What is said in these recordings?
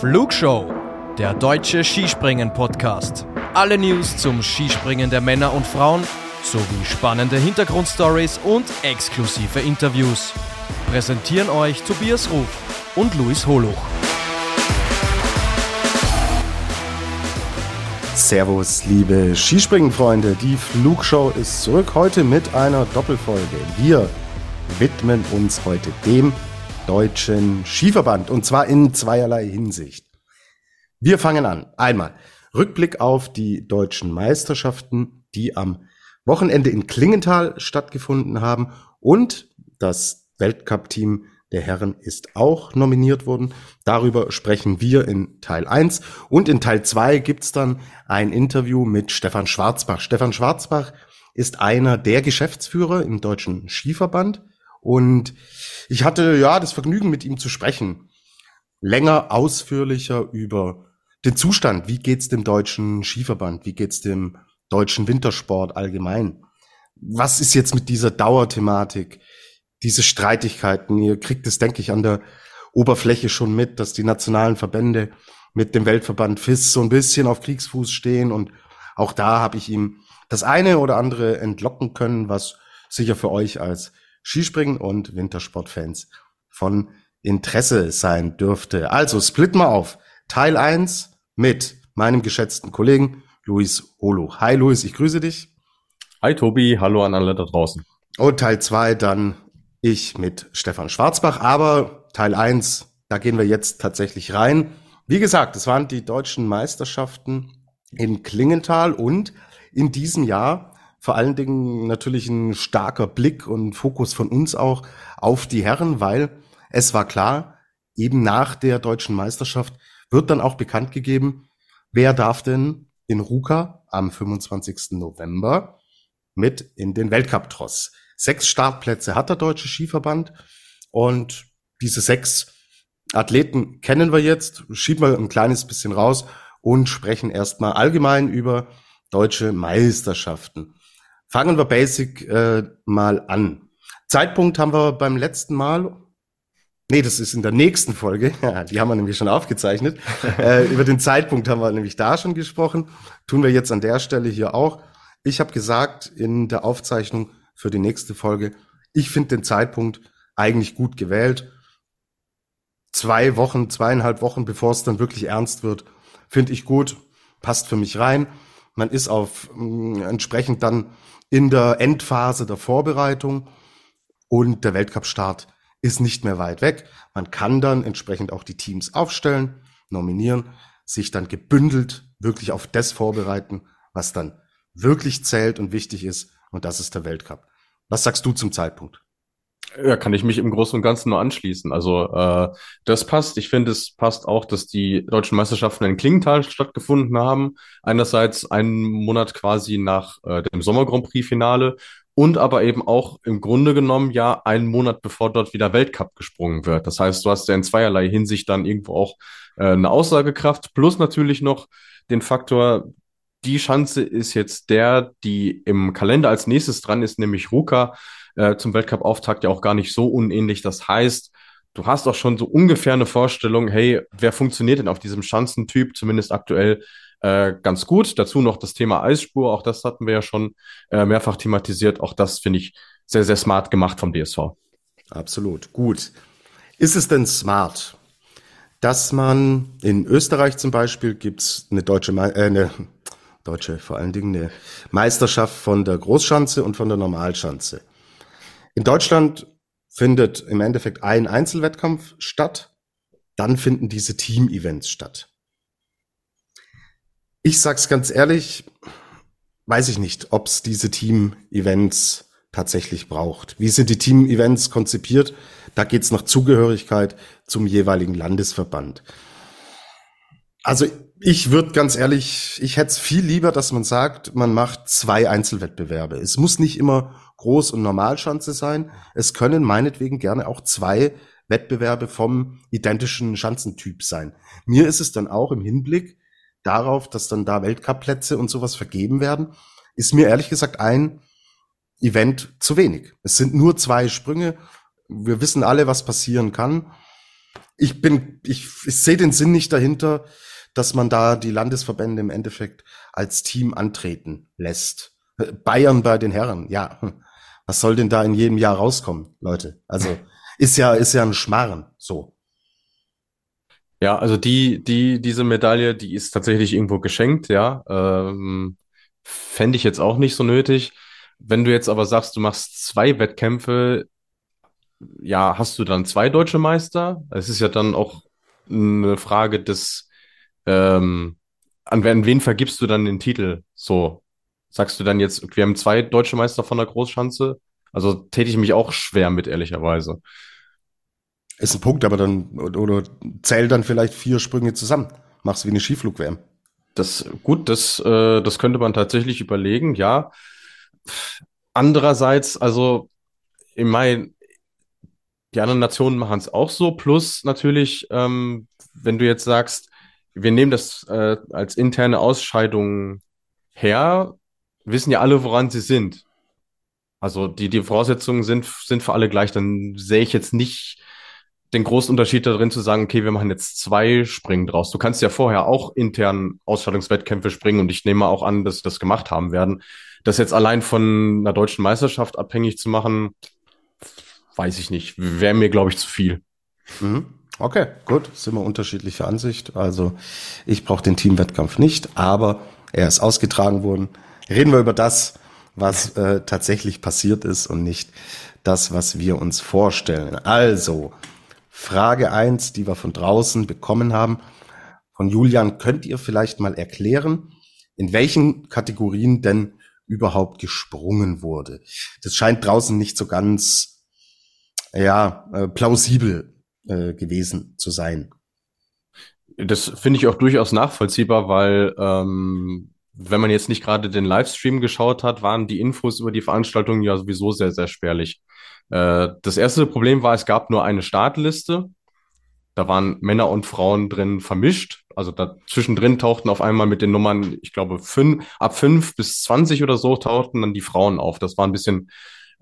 Flugshow, der deutsche Skispringen-Podcast. Alle News zum Skispringen der Männer und Frauen sowie spannende Hintergrundstories und exklusive Interviews. Präsentieren euch Tobias Ruf und Luis Holuch. Servus, liebe Skispringen-Freunde. Die Flugshow ist zurück heute mit einer Doppelfolge. Wir widmen uns heute dem Deutschen Skiverband und zwar in zweierlei Hinsicht. Wir fangen an. Einmal Rückblick auf die deutschen Meisterschaften, die am Wochenende in Klingenthal stattgefunden haben und das Weltcup-Team der Herren ist auch nominiert worden. Darüber sprechen wir in Teil 1 und in Teil 2 gibt's dann ein Interview mit Stefan Schwarzbach. Stefan Schwarzbach ist einer der Geschäftsführer im Deutschen Skiverband und ich hatte ja das Vergnügen, mit ihm zu sprechen. Länger, ausführlicher über den Zustand. Wie geht's dem deutschen Skiverband? Wie geht's dem deutschen Wintersport allgemein? Was ist jetzt mit dieser Dauerthematik? Diese Streitigkeiten, ihr kriegt es, denke ich, an der Oberfläche schon mit, dass die nationalen Verbände mit dem Weltverband FIS so ein bisschen auf Kriegsfuß stehen und auch da habe ich ihm das eine oder andere entlocken können, was sicher für euch als Skispringen und Wintersportfans von Interesse sein dürfte. Also split mal auf. Teil 1 mit meinem geschätzten Kollegen Luis Holo. Hi Luis, ich grüße dich. Hi Tobi, hallo an alle da draußen. Und Teil 2 dann ich mit Stefan Schwarzbach. Aber Teil 1, da gehen wir jetzt tatsächlich rein. Wie gesagt, es waren die deutschen Meisterschaften in Klingenthal und in diesem Jahr vor allen Dingen natürlich ein starker Blick und Fokus von uns auch auf die Herren, weil es war klar, eben nach der deutschen Meisterschaft wird dann auch bekannt gegeben, wer darf denn in Ruka am 25. November mit in den Weltcup-Tross. Sechs Startplätze hat der Deutsche Skiverband und diese sechs Athleten kennen wir jetzt, schieben wir ein kleines bisschen raus und sprechen erstmal allgemein über deutsche Meisterschaften. Fangen wir basic äh, mal an. Zeitpunkt haben wir beim letzten Mal. Nee, das ist in der nächsten Folge. die haben wir nämlich schon aufgezeichnet. äh, über den Zeitpunkt haben wir nämlich da schon gesprochen. Tun wir jetzt an der Stelle hier auch. Ich habe gesagt in der Aufzeichnung für die nächste Folge, ich finde den Zeitpunkt eigentlich gut gewählt. Zwei Wochen, zweieinhalb Wochen, bevor es dann wirklich ernst wird, finde ich gut, passt für mich rein. Man ist auf äh, entsprechend dann in der Endphase der Vorbereitung und der Weltcup-Start ist nicht mehr weit weg. Man kann dann entsprechend auch die Teams aufstellen, nominieren, sich dann gebündelt wirklich auf das vorbereiten, was dann wirklich zählt und wichtig ist. Und das ist der Weltcup. Was sagst du zum Zeitpunkt? Ja, kann ich mich im Großen und Ganzen nur anschließen. Also äh, das passt. Ich finde, es passt auch, dass die deutschen Meisterschaften in Klingenthal stattgefunden haben. Einerseits einen Monat quasi nach äh, dem Sommer Grand Prix Finale und aber eben auch im Grunde genommen ja einen Monat bevor dort wieder Weltcup gesprungen wird. Das heißt, du hast ja in zweierlei Hinsicht dann irgendwo auch äh, eine Aussagekraft plus natürlich noch den Faktor, die Chance ist jetzt der, die im Kalender als nächstes dran ist, nämlich Ruka äh, zum Weltcup-Auftakt ja auch gar nicht so unähnlich. Das heißt, du hast auch schon so ungefähr eine Vorstellung, hey, wer funktioniert denn auf diesem Schanzentyp, zumindest aktuell äh, ganz gut. Dazu noch das Thema Eisspur, auch das hatten wir ja schon äh, mehrfach thematisiert. Auch das finde ich sehr, sehr smart gemacht vom DSV. Absolut, gut. Ist es denn smart, dass man in Österreich zum Beispiel gibt's eine deutsche, äh, eine deutsche vor allen Dingen eine Meisterschaft von der Großschanze und von der Normalschanze. In Deutschland findet im Endeffekt ein Einzelwettkampf statt, dann finden diese Team-Events statt. Ich sag's ganz ehrlich, weiß ich nicht, ob es diese Team-Events tatsächlich braucht. Wie sind die Team-Events konzipiert? Da geht's nach Zugehörigkeit zum jeweiligen Landesverband. Also ich würde ganz ehrlich, ich hätte es viel lieber, dass man sagt, man macht zwei Einzelwettbewerbe. Es muss nicht immer Groß- und Normalschanze sein. Es können meinetwegen gerne auch zwei Wettbewerbe vom identischen Schanzentyp sein. Mir ist es dann auch im Hinblick darauf, dass dann da Weltcupplätze und sowas vergeben werden, ist mir ehrlich gesagt ein Event zu wenig. Es sind nur zwei Sprünge. Wir wissen alle, was passieren kann. ich bin, ich, ich sehe den Sinn nicht dahinter, dass man da die Landesverbände im Endeffekt als Team antreten lässt. Bayern bei den Herren, ja. Was soll denn da in jedem Jahr rauskommen, Leute? Also ist ja, ist ja ein Schmarren, so. Ja, also die, die, diese Medaille, die ist tatsächlich irgendwo geschenkt, ja. Ähm, fände ich jetzt auch nicht so nötig. Wenn du jetzt aber sagst, du machst zwei Wettkämpfe, ja, hast du dann zwei deutsche Meister? Es ist ja dann auch eine Frage des, ähm, an wen, wen vergibst du dann den Titel? So, sagst du dann jetzt, wir haben zwei deutsche Meister von der Großschanze? Also täte ich mich auch schwer mit, ehrlicherweise. Ist ein Punkt, aber dann, oder zähl dann vielleicht vier Sprünge zusammen. Machst wie eine Skiflug-WM. Das, gut, das, äh, das könnte man tatsächlich überlegen, ja. Andererseits, also, ich meine, die anderen Nationen machen es auch so. Plus natürlich, ähm, wenn du jetzt sagst, wir nehmen das äh, als interne Ausscheidung her, wissen ja alle, woran sie sind. Also die, die Voraussetzungen sind, sind für alle gleich. Dann sehe ich jetzt nicht den großen Unterschied darin zu sagen, okay, wir machen jetzt zwei Springen draus. Du kannst ja vorher auch intern Ausstattungswettkämpfe springen und ich nehme auch an, dass sie das gemacht haben werden. Das jetzt allein von einer deutschen Meisterschaft abhängig zu machen, weiß ich nicht. Wäre mir, glaube ich, zu viel. Mhm. Okay, gut, sind wir unterschiedlicher Ansicht. Also ich brauche den Teamwettkampf nicht, aber er ist ausgetragen worden. Reden wir über das, was äh, tatsächlich passiert ist und nicht das, was wir uns vorstellen. Also, Frage eins, die wir von draußen bekommen haben. Von Julian, könnt ihr vielleicht mal erklären, in welchen Kategorien denn überhaupt gesprungen wurde? Das scheint draußen nicht so ganz, ja, äh, plausibel äh, gewesen zu sein. Das finde ich auch durchaus nachvollziehbar, weil ähm, wenn man jetzt nicht gerade den Livestream geschaut hat, waren die Infos über die Veranstaltung ja sowieso sehr, sehr spärlich. Äh, das erste Problem war, es gab nur eine Startliste. Da waren Männer und Frauen drin vermischt. Also da zwischendrin tauchten auf einmal mit den Nummern, ich glaube, fünf, ab fünf bis zwanzig oder so tauchten dann die Frauen auf. Das war ein bisschen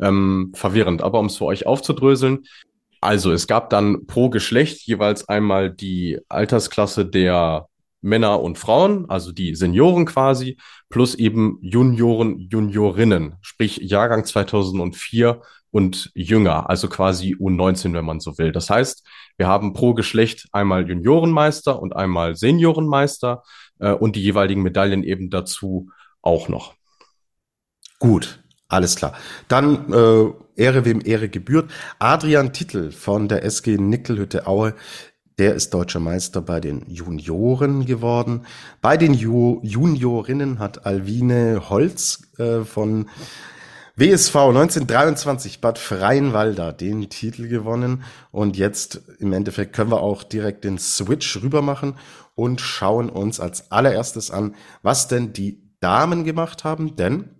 ähm, verwirrend. Aber um es für euch aufzudröseln, also es gab dann pro Geschlecht jeweils einmal die Altersklasse der Männer und Frauen, also die Senioren quasi, plus eben Junioren, Juniorinnen, sprich Jahrgang 2004 und jünger, also quasi U19, wenn man so will. Das heißt, wir haben pro Geschlecht einmal Juniorenmeister und einmal Seniorenmeister äh, und die jeweiligen Medaillen eben dazu auch noch. Gut, alles klar. Dann äh, Ehre wem Ehre gebührt. Adrian Titel von der SG Nickelhütte Aue, der ist deutscher Meister bei den Junioren geworden. Bei den Ju Juniorinnen hat Alvine Holz äh, von WSV 1923 Bad Freienwalder den Titel gewonnen und jetzt im Endeffekt können wir auch direkt den Switch rüber machen und schauen uns als allererstes an, was denn die Damen gemacht haben, denn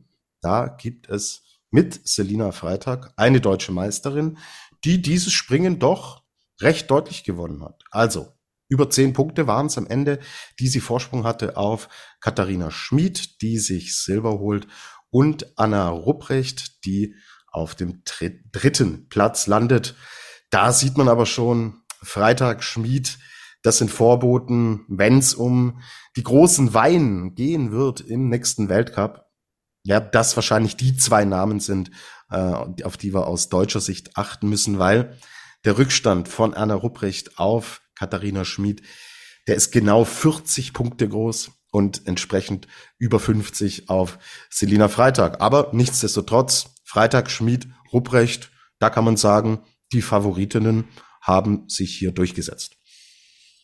da gibt es mit Selina Freitag eine deutsche Meisterin, die dieses Springen doch recht deutlich gewonnen hat. Also über zehn Punkte waren es am Ende, die sie Vorsprung hatte auf Katharina Schmid, die sich Silber holt und Anna Rupprecht, die auf dem dritten Platz landet. Da sieht man aber schon, Freitag Schmied, das sind Vorboten, wenn es um die großen Weinen gehen wird im nächsten Weltcup. Ja, das wahrscheinlich die zwei Namen sind, äh, auf die wir aus deutscher Sicht achten müssen, weil der Rückstand von Anna Rupprecht auf Katharina Schmid, der ist genau 40 Punkte groß und entsprechend über 50 auf Selina Freitag. Aber nichtsdestotrotz, Freitag, Schmid, Rupprecht, da kann man sagen, die Favoritinnen haben sich hier durchgesetzt.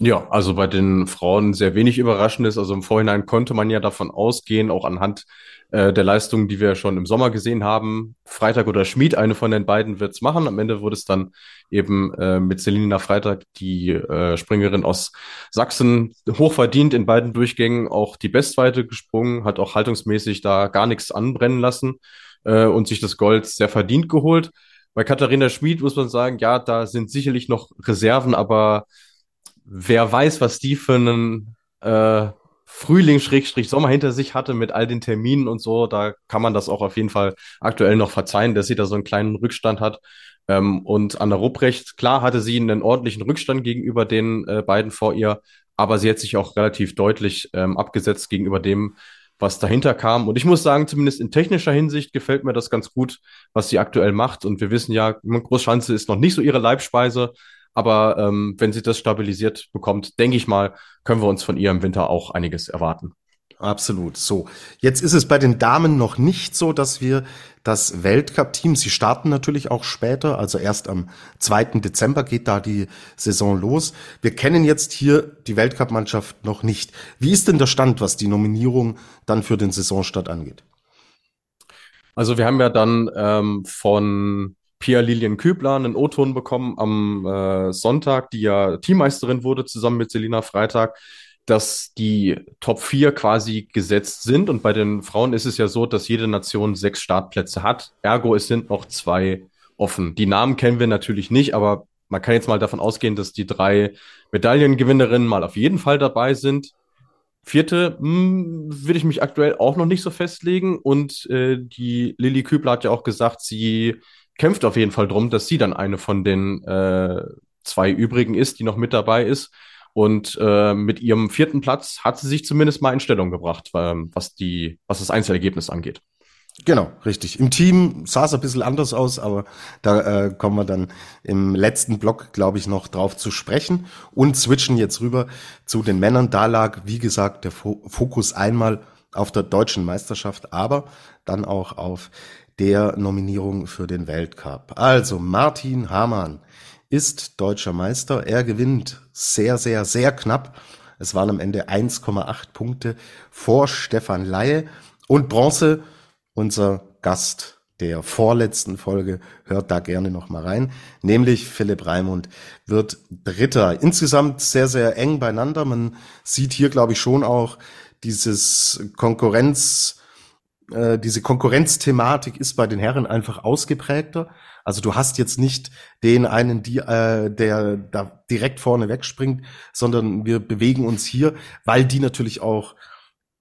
Ja, also bei den Frauen sehr wenig Überraschendes. Also im Vorhinein konnte man ja davon ausgehen, auch anhand äh, der Leistungen, die wir schon im Sommer gesehen haben. Freitag oder Schmied, eine von den beiden wird's machen. Am Ende wurde es dann eben äh, mit Selina Freitag, die äh, Springerin aus Sachsen, hochverdient in beiden Durchgängen, auch die Bestweite gesprungen, hat auch haltungsmäßig da gar nichts anbrennen lassen äh, und sich das Gold sehr verdient geholt. Bei Katharina Schmid muss man sagen, ja, da sind sicherlich noch Reserven, aber wer weiß, was die für einen äh, Frühling-Sommer hinter sich hatte mit all den Terminen und so, da kann man das auch auf jeden Fall aktuell noch verzeihen, dass sie da so einen kleinen Rückstand hat. Ähm, und Anna Rupprecht, klar hatte sie einen ordentlichen Rückstand gegenüber den äh, beiden vor ihr, aber sie hat sich auch relativ deutlich ähm, abgesetzt gegenüber dem, was dahinter kam. Und ich muss sagen, zumindest in technischer Hinsicht gefällt mir das ganz gut, was sie aktuell macht. Und wir wissen ja, Großschanze ist noch nicht so ihre Leibspeise, aber ähm, wenn sie das stabilisiert bekommt, denke ich mal, können wir uns von ihr im Winter auch einiges erwarten. Absolut. So, jetzt ist es bei den Damen noch nicht so, dass wir das Weltcup-Team, sie starten natürlich auch später, also erst am 2. Dezember geht da die Saison los. Wir kennen jetzt hier die Weltcup-Mannschaft noch nicht. Wie ist denn der Stand, was die Nominierung dann für den Saisonstart angeht? Also wir haben ja dann ähm, von Pia Lilien Kübler einen O-Ton bekommen am äh, Sonntag, die ja Teammeisterin wurde, zusammen mit Selina Freitag, dass die Top 4 quasi gesetzt sind. Und bei den Frauen ist es ja so, dass jede Nation sechs Startplätze hat. Ergo, es sind noch zwei offen. Die Namen kennen wir natürlich nicht, aber man kann jetzt mal davon ausgehen, dass die drei Medaillengewinnerinnen mal auf jeden Fall dabei sind. Vierte hm, würde ich mich aktuell auch noch nicht so festlegen. Und äh, die Lilly Kübler hat ja auch gesagt, sie kämpft auf jeden Fall drum, dass sie dann eine von den äh, zwei übrigen ist, die noch mit dabei ist. Und äh, mit ihrem vierten Platz hat sie sich zumindest mal in Stellung gebracht, äh, was, die, was das Einzelergebnis angeht. Genau, richtig. Im Team sah es ein bisschen anders aus, aber da äh, kommen wir dann im letzten Block, glaube ich, noch drauf zu sprechen und switchen jetzt rüber zu den Männern. Da lag, wie gesagt, der Fokus einmal auf der deutschen Meisterschaft, aber dann auch auf der Nominierung für den Weltcup. Also Martin Hamann ist deutscher Meister. Er gewinnt sehr, sehr, sehr knapp. Es waren am Ende 1,8 Punkte vor Stefan Laie und Bronze. Unser Gast der vorletzten Folge hört da gerne noch mal rein, nämlich Philipp Raimund wird Dritter. Insgesamt sehr, sehr eng beieinander. Man sieht hier, glaube ich, schon auch dieses Konkurrenz, äh, diese Konkurrenzthematik ist bei den Herren einfach ausgeprägter. Also du hast jetzt nicht den einen, die, äh, der da direkt vorne wegspringt, sondern wir bewegen uns hier, weil die natürlich auch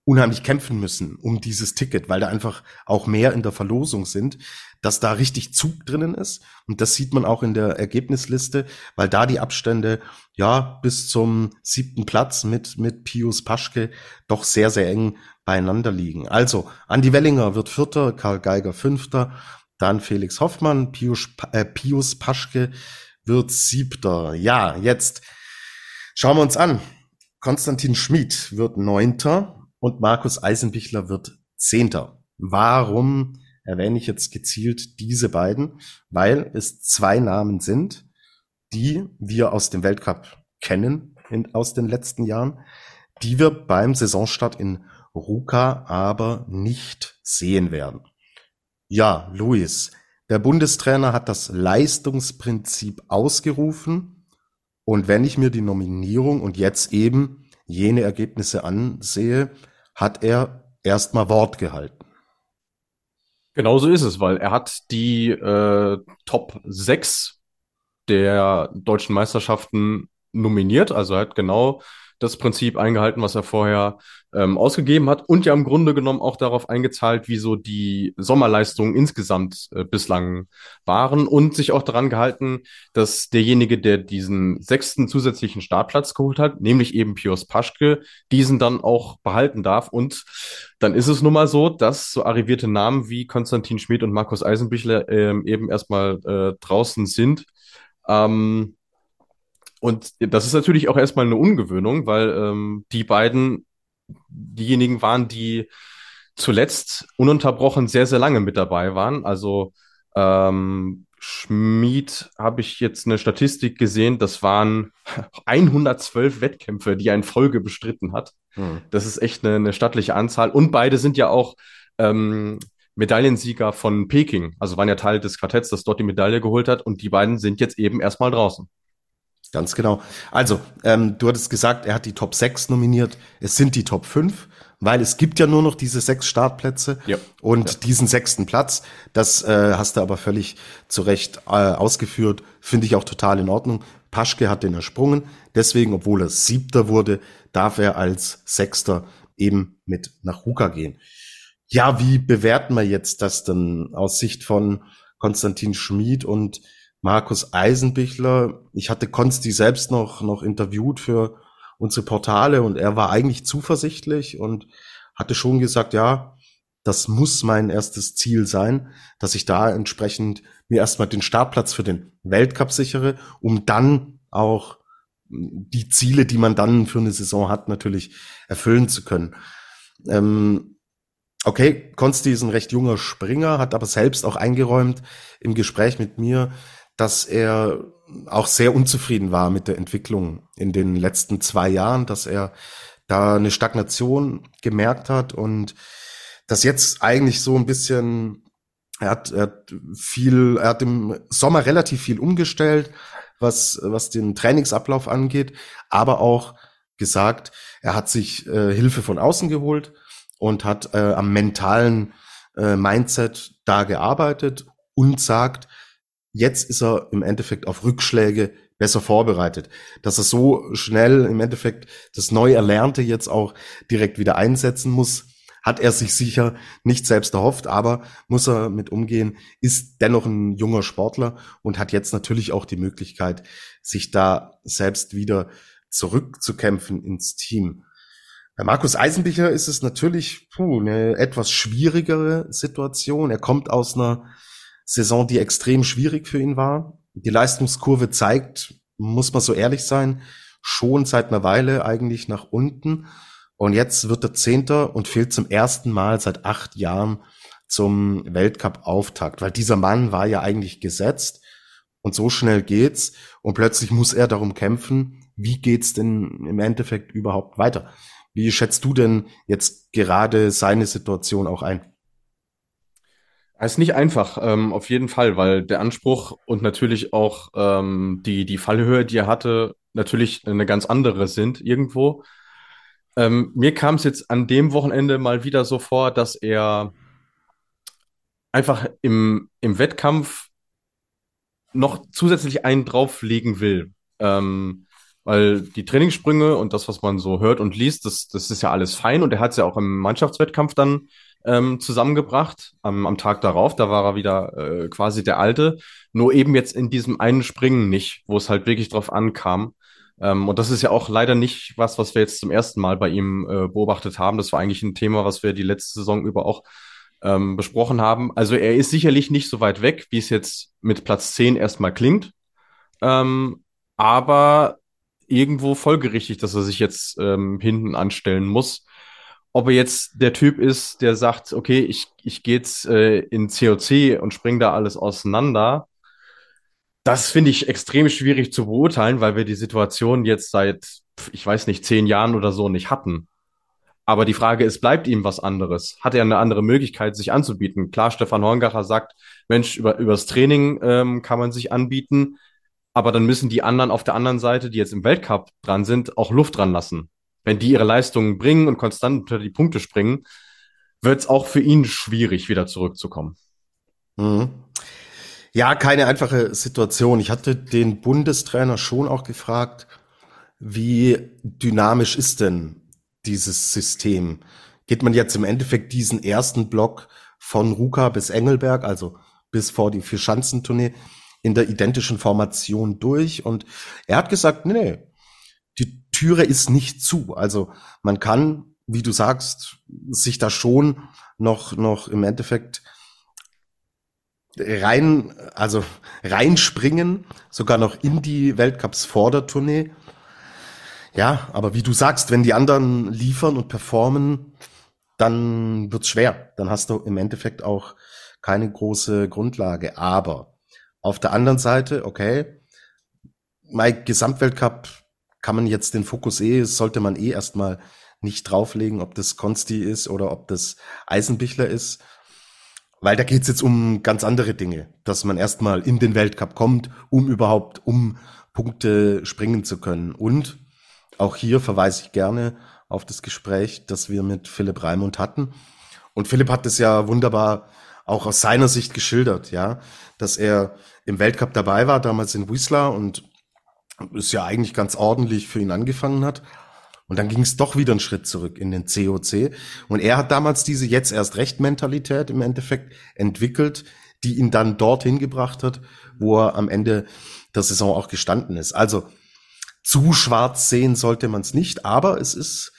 unheimlich kämpfen müssen um dieses Ticket, weil da einfach auch mehr in der Verlosung sind, dass da richtig Zug drinnen ist. Und das sieht man auch in der Ergebnisliste, weil da die Abstände ja bis zum siebten Platz mit, mit Pius Paschke doch sehr, sehr eng beieinander liegen. Also, Andi Wellinger wird Vierter, Karl Geiger Fünfter, dann Felix Hoffmann, Pius, äh, Pius Paschke wird Siebter. Ja, jetzt schauen wir uns an. Konstantin Schmid wird Neunter und Markus Eisenbichler wird Zehnter. Warum erwähne ich jetzt gezielt diese beiden? Weil es zwei Namen sind, die wir aus dem Weltcup kennen in, aus den letzten Jahren, die wir beim Saisonstart in Ruka aber nicht sehen werden. Ja, Luis, der Bundestrainer hat das Leistungsprinzip ausgerufen und wenn ich mir die Nominierung und jetzt eben jene Ergebnisse ansehe, hat er erstmal Wort gehalten. Genauso ist es, weil er hat die äh, Top 6 der deutschen Meisterschaften nominiert. Also er hat genau das Prinzip eingehalten, was er vorher ähm, ausgegeben hat und ja im Grunde genommen auch darauf eingezahlt, wie so die Sommerleistungen insgesamt äh, bislang waren und sich auch daran gehalten, dass derjenige, der diesen sechsten zusätzlichen Startplatz geholt hat, nämlich eben Pius Paschke, diesen dann auch behalten darf. Und dann ist es nun mal so, dass so arrivierte Namen wie Konstantin Schmid und Markus Eisenbichler ähm, eben erstmal äh, draußen sind. Ähm, und das ist natürlich auch erstmal eine Ungewöhnung, weil ähm, die beiden diejenigen waren, die zuletzt ununterbrochen sehr, sehr lange mit dabei waren. Also ähm, Schmied habe ich jetzt eine Statistik gesehen, das waren 112 Wettkämpfe, die er in Folge bestritten hat. Hm. Das ist echt eine, eine stattliche Anzahl. Und beide sind ja auch ähm, Medaillensieger von Peking, also waren ja Teil des Quartetts, das dort die Medaille geholt hat. Und die beiden sind jetzt eben erstmal draußen. Ganz genau. Also, ähm, du hattest gesagt, er hat die Top 6 nominiert. Es sind die Top 5, weil es gibt ja nur noch diese sechs Startplätze. Ja. Und ja. diesen sechsten Platz, das äh, hast du aber völlig zu Recht äh, ausgeführt, finde ich auch total in Ordnung. Paschke hat den ersprungen. Deswegen, obwohl er Siebter wurde, darf er als Sechster eben mit nach Ruka gehen. Ja, wie bewerten wir jetzt das denn aus Sicht von Konstantin Schmid und Markus Eisenbichler? Ich hatte Konsti selbst noch, noch interviewt für unsere Portale und er war eigentlich zuversichtlich und hatte schon gesagt, ja, das muss mein erstes Ziel sein, dass ich da entsprechend mir erstmal den Startplatz für den Weltcup sichere, um dann auch die Ziele, die man dann für eine Saison hat, natürlich erfüllen zu können. Ähm, okay, Konsti ist ein recht junger Springer, hat aber selbst auch eingeräumt im Gespräch mit mir, dass er auch sehr unzufrieden war mit der Entwicklung in den letzten zwei Jahren, dass er da eine Stagnation gemerkt hat und dass jetzt eigentlich so ein bisschen, er hat, er hat viel, er hat im Sommer relativ viel umgestellt, was, was den Trainingsablauf angeht, aber auch gesagt, er hat sich äh, Hilfe von außen geholt und hat äh, am mentalen äh, Mindset da gearbeitet und sagt, jetzt ist er im Endeffekt auf Rückschläge besser vorbereitet, dass er so schnell im Endeffekt das neu Erlernte jetzt auch direkt wieder einsetzen muss, hat er sich sicher nicht selbst erhofft, aber muss er mit umgehen, ist dennoch ein junger Sportler und hat jetzt natürlich auch die Möglichkeit, sich da selbst wieder zurückzukämpfen ins Team. Bei Markus Eisenbicher ist es natürlich puh, eine etwas schwierigere Situation. Er kommt aus einer Saison, die extrem schwierig für ihn war. Die Leistungskurve zeigt, muss man so ehrlich sein, schon seit einer Weile eigentlich nach unten. Und jetzt wird er Zehnter und fehlt zum ersten Mal seit acht Jahren zum Weltcup-Auftakt, weil dieser Mann war ja eigentlich gesetzt und so schnell geht's und plötzlich muss er darum kämpfen, wie geht's denn im Endeffekt überhaupt weiter? Wie schätzt du denn jetzt gerade seine Situation auch ein? Es ist nicht einfach, ähm, auf jeden Fall, weil der Anspruch und natürlich auch ähm, die, die Fallhöhe, die er hatte, natürlich eine ganz andere sind irgendwo. Ähm, mir kam es jetzt an dem Wochenende mal wieder so vor, dass er einfach im, im Wettkampf noch zusätzlich einen drauflegen will. Ähm, weil die Trainingssprünge und das, was man so hört und liest, das, das ist ja alles fein und er hat es ja auch im Mannschaftswettkampf dann ähm, zusammengebracht am, am Tag darauf. Da war er wieder äh, quasi der Alte, nur eben jetzt in diesem einen Springen nicht, wo es halt wirklich drauf ankam. Ähm, und das ist ja auch leider nicht was, was wir jetzt zum ersten Mal bei ihm äh, beobachtet haben. Das war eigentlich ein Thema, was wir die letzte Saison über auch ähm, besprochen haben. Also er ist sicherlich nicht so weit weg, wie es jetzt mit Platz 10 erstmal klingt. Ähm, aber irgendwo folgerichtig, dass er sich jetzt ähm, hinten anstellen muss. Ob er jetzt der Typ ist, der sagt, okay, ich, ich gehe jetzt äh, in COC und spring da alles auseinander, das finde ich extrem schwierig zu beurteilen, weil wir die Situation jetzt seit, ich weiß nicht, zehn Jahren oder so nicht hatten. Aber die Frage ist, bleibt ihm was anderes? Hat er eine andere Möglichkeit, sich anzubieten? Klar, Stefan Horngacher sagt, Mensch, über, übers Training ähm, kann man sich anbieten, aber dann müssen die anderen auf der anderen Seite, die jetzt im Weltcup dran sind, auch Luft dran lassen. Wenn die ihre Leistungen bringen und konstant unter die Punkte springen, wird es auch für ihn schwierig, wieder zurückzukommen. Mhm. Ja, keine einfache Situation. Ich hatte den Bundestrainer schon auch gefragt, wie dynamisch ist denn dieses System? Geht man jetzt im Endeffekt diesen ersten Block von Ruka bis Engelberg, also bis vor die Vierschanzentournee, in der identischen Formation durch? Und er hat gesagt, nee, Türe ist nicht zu. Also man kann, wie du sagst, sich da schon noch, noch im Endeffekt rein, also reinspringen, sogar noch in die Weltcups Vordertournee. Ja, aber wie du sagst, wenn die anderen liefern und performen, dann wird's schwer. Dann hast du im Endeffekt auch keine große Grundlage. Aber auf der anderen Seite, okay, mein Gesamtweltcup kann man jetzt den Fokus eh, sollte man eh erstmal nicht drauflegen, ob das Konsti ist oder ob das Eisenbichler ist. Weil da geht's jetzt um ganz andere Dinge, dass man erstmal in den Weltcup kommt, um überhaupt um Punkte springen zu können. Und auch hier verweise ich gerne auf das Gespräch, das wir mit Philipp Raimund hatten. Und Philipp hat es ja wunderbar auch aus seiner Sicht geschildert, ja, dass er im Weltcup dabei war, damals in Whistler und es ja eigentlich ganz ordentlich für ihn angefangen hat. Und dann ging es doch wieder einen Schritt zurück in den COC. Und er hat damals diese jetzt erst recht Mentalität im Endeffekt entwickelt, die ihn dann dorthin gebracht hat, wo er am Ende der Saison auch gestanden ist. Also zu schwarz sehen sollte man es nicht, aber es ist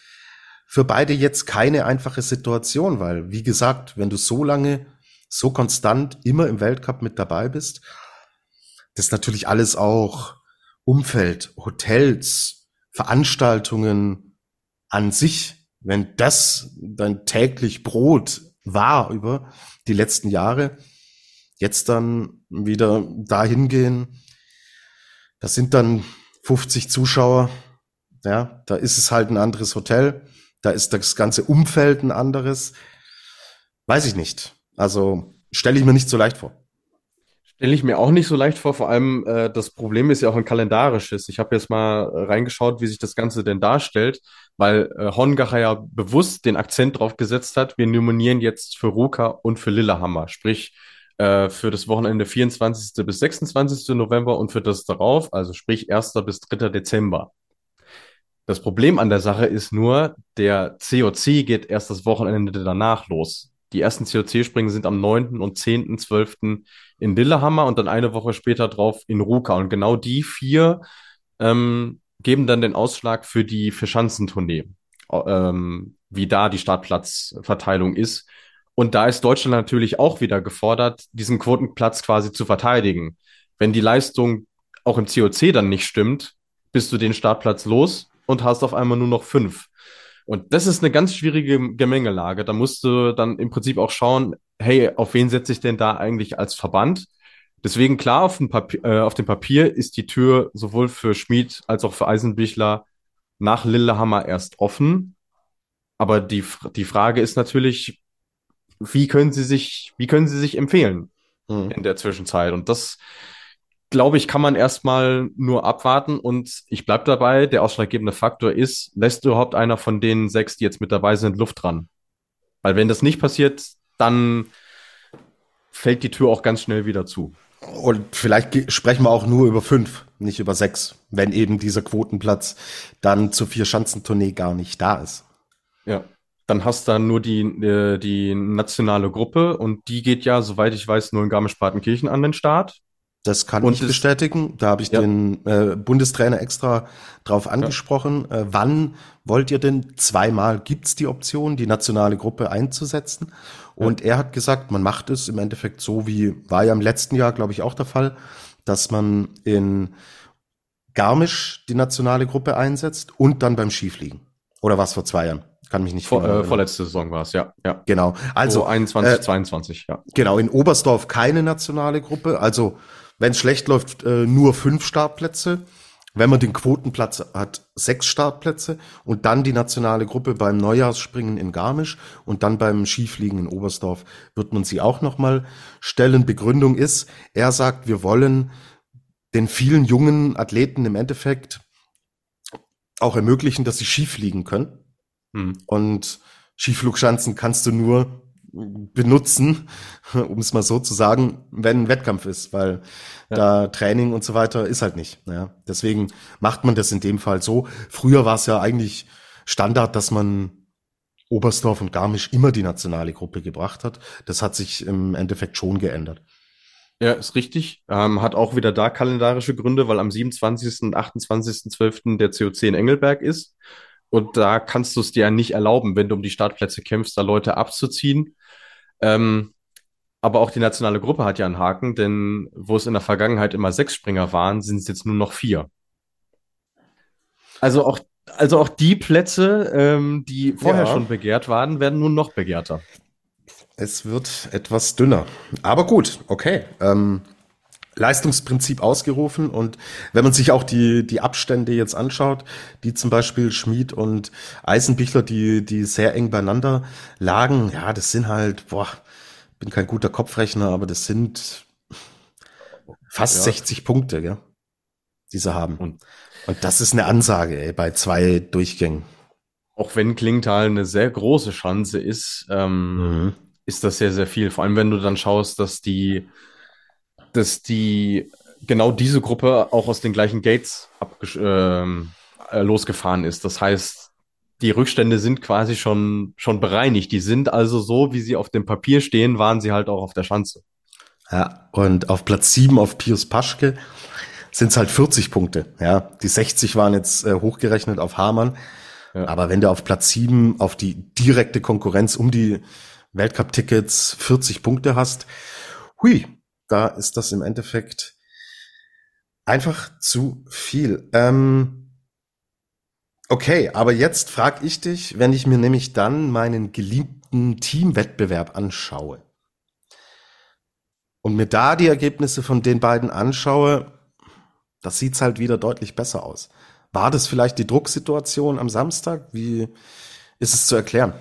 für beide jetzt keine einfache Situation, weil, wie gesagt, wenn du so lange, so konstant immer im Weltcup mit dabei bist, das natürlich alles auch Umfeld, Hotels, Veranstaltungen an sich, wenn das dein täglich Brot war über die letzten Jahre, jetzt dann wieder dahin gehen, das sind dann 50 Zuschauer, ja, da ist es halt ein anderes Hotel, da ist das ganze Umfeld ein anderes. Weiß ich nicht. Also stelle ich mir nicht so leicht vor. Stelle ich mir auch nicht so leicht vor. Vor allem äh, das Problem ist ja auch ein kalendarisches. Ich habe jetzt mal reingeschaut, wie sich das Ganze denn darstellt, weil äh, Hongacher ja bewusst den Akzent drauf gesetzt hat. Wir nominieren jetzt für Ruka und für Lillehammer, sprich äh, für das Wochenende 24. bis 26. November und für das darauf, also sprich 1. bis 3. Dezember. Das Problem an der Sache ist nur, der COC geht erst das Wochenende danach los. Die ersten COC-Springen sind am 9. und 10.12. in Lillehammer und dann eine Woche später drauf in Ruka. Und genau die vier ähm, geben dann den Ausschlag für die Verschanzentournee, ähm, wie da die Startplatzverteilung ist. Und da ist Deutschland natürlich auch wieder gefordert, diesen Quotenplatz quasi zu verteidigen. Wenn die Leistung auch im COC dann nicht stimmt, bist du den Startplatz los und hast auf einmal nur noch fünf. Und das ist eine ganz schwierige Gemengelage. Da musst du dann im Prinzip auch schauen, hey, auf wen setze ich denn da eigentlich als Verband? Deswegen klar, auf dem, Papier, äh, auf dem Papier ist die Tür sowohl für Schmid als auch für Eisenbichler nach Lillehammer erst offen. Aber die, die Frage ist natürlich, wie können sie sich, wie können sie sich empfehlen mhm. in der Zwischenzeit? Und das glaube ich, kann man erstmal nur abwarten und ich bleibe dabei, der ausschlaggebende Faktor ist, lässt überhaupt einer von den sechs, die jetzt mit dabei sind, Luft dran? Weil wenn das nicht passiert, dann fällt die Tür auch ganz schnell wieder zu. Und vielleicht sprechen wir auch nur über fünf, nicht über sechs, wenn eben dieser Quotenplatz dann zur Vier-Schanzentournee gar nicht da ist. Ja, dann hast du dann nur die, äh, die nationale Gruppe und die geht ja, soweit ich weiß, nur in Garmisch-Partenkirchen an den Start. Das kann und ich bestätigen. Da habe ich ja. den äh, Bundestrainer extra drauf angesprochen. Ja. Äh, wann wollt ihr denn zweimal gibt's die Option, die nationale Gruppe einzusetzen? Und ja. er hat gesagt, man macht es im Endeffekt so wie war ja im letzten Jahr, glaube ich, auch der Fall, dass man in Garmisch die nationale Gruppe einsetzt und dann beim Skifliegen. Oder was vor zwei Jahren? Kann mich nicht Vor, äh, Vorletzte Saison war es, ja, ja. Genau. Also oh, 21, äh, 22, ja. Genau, in Oberstdorf keine nationale Gruppe. Also wenn es schlecht läuft, äh, nur fünf Startplätze. Wenn man den Quotenplatz hat, sechs Startplätze und dann die nationale Gruppe beim Neujahrsspringen in Garmisch und dann beim Skifliegen in Oberstdorf wird man sie auch nochmal stellen. Begründung ist, er sagt, wir wollen den vielen jungen Athleten im Endeffekt auch ermöglichen, dass sie Skifliegen können. Hm. Und Skiflugschanzen kannst du nur benutzen, um es mal so zu sagen, wenn ein Wettkampf ist, weil ja. da Training und so weiter ist halt nicht. Ja. Deswegen macht man das in dem Fall so. Früher war es ja eigentlich Standard, dass man Oberstdorf und Garmisch immer die nationale Gruppe gebracht hat. Das hat sich im Endeffekt schon geändert. Ja, ist richtig. Ähm, hat auch wieder da kalendarische Gründe, weil am 27. und 28.12. der COC in Engelberg ist. Und da kannst du es dir ja nicht erlauben, wenn du um die Startplätze kämpfst, da Leute abzuziehen. Ähm, aber auch die nationale Gruppe hat ja einen Haken, denn wo es in der Vergangenheit immer sechs Springer waren, sind es jetzt nur noch vier. Also auch, also auch die Plätze, ähm, die vorher ja. schon begehrt waren, werden nun noch begehrter. Es wird etwas dünner. Aber gut, okay. Ähm, Leistungsprinzip ausgerufen und wenn man sich auch die, die Abstände jetzt anschaut, die zum Beispiel Schmid und Eisenbichler, die, die sehr eng beieinander lagen, ja, das sind halt, boah, bin kein guter Kopfrechner, aber das sind fast ja. 60 Punkte, gell, die sie haben. Und, und das ist eine Ansage, ey, bei zwei Durchgängen. Auch wenn Klingtal eine sehr große Chance ist, ähm, mhm. ist das sehr, sehr viel. Vor allem, wenn du dann schaust, dass die dass die genau diese Gruppe auch aus den gleichen Gates ähm, äh, losgefahren ist. Das heißt, die Rückstände sind quasi schon, schon bereinigt. Die sind also so, wie sie auf dem Papier stehen, waren sie halt auch auf der Schanze. Ja, und auf Platz 7 auf Pius Paschke sind es halt 40 Punkte. Ja, die 60 waren jetzt äh, hochgerechnet auf Hamann. Ja. Aber wenn du auf Platz 7 auf die direkte Konkurrenz um die Weltcup-Tickets 40 Punkte hast, hui, da ist das im Endeffekt einfach zu viel. Ähm, okay, aber jetzt frage ich dich, wenn ich mir nämlich dann meinen geliebten Teamwettbewerb anschaue und mir da die Ergebnisse von den beiden anschaue, das sieht's halt wieder deutlich besser aus. War das vielleicht die Drucksituation am Samstag? Wie ist es zu erklären?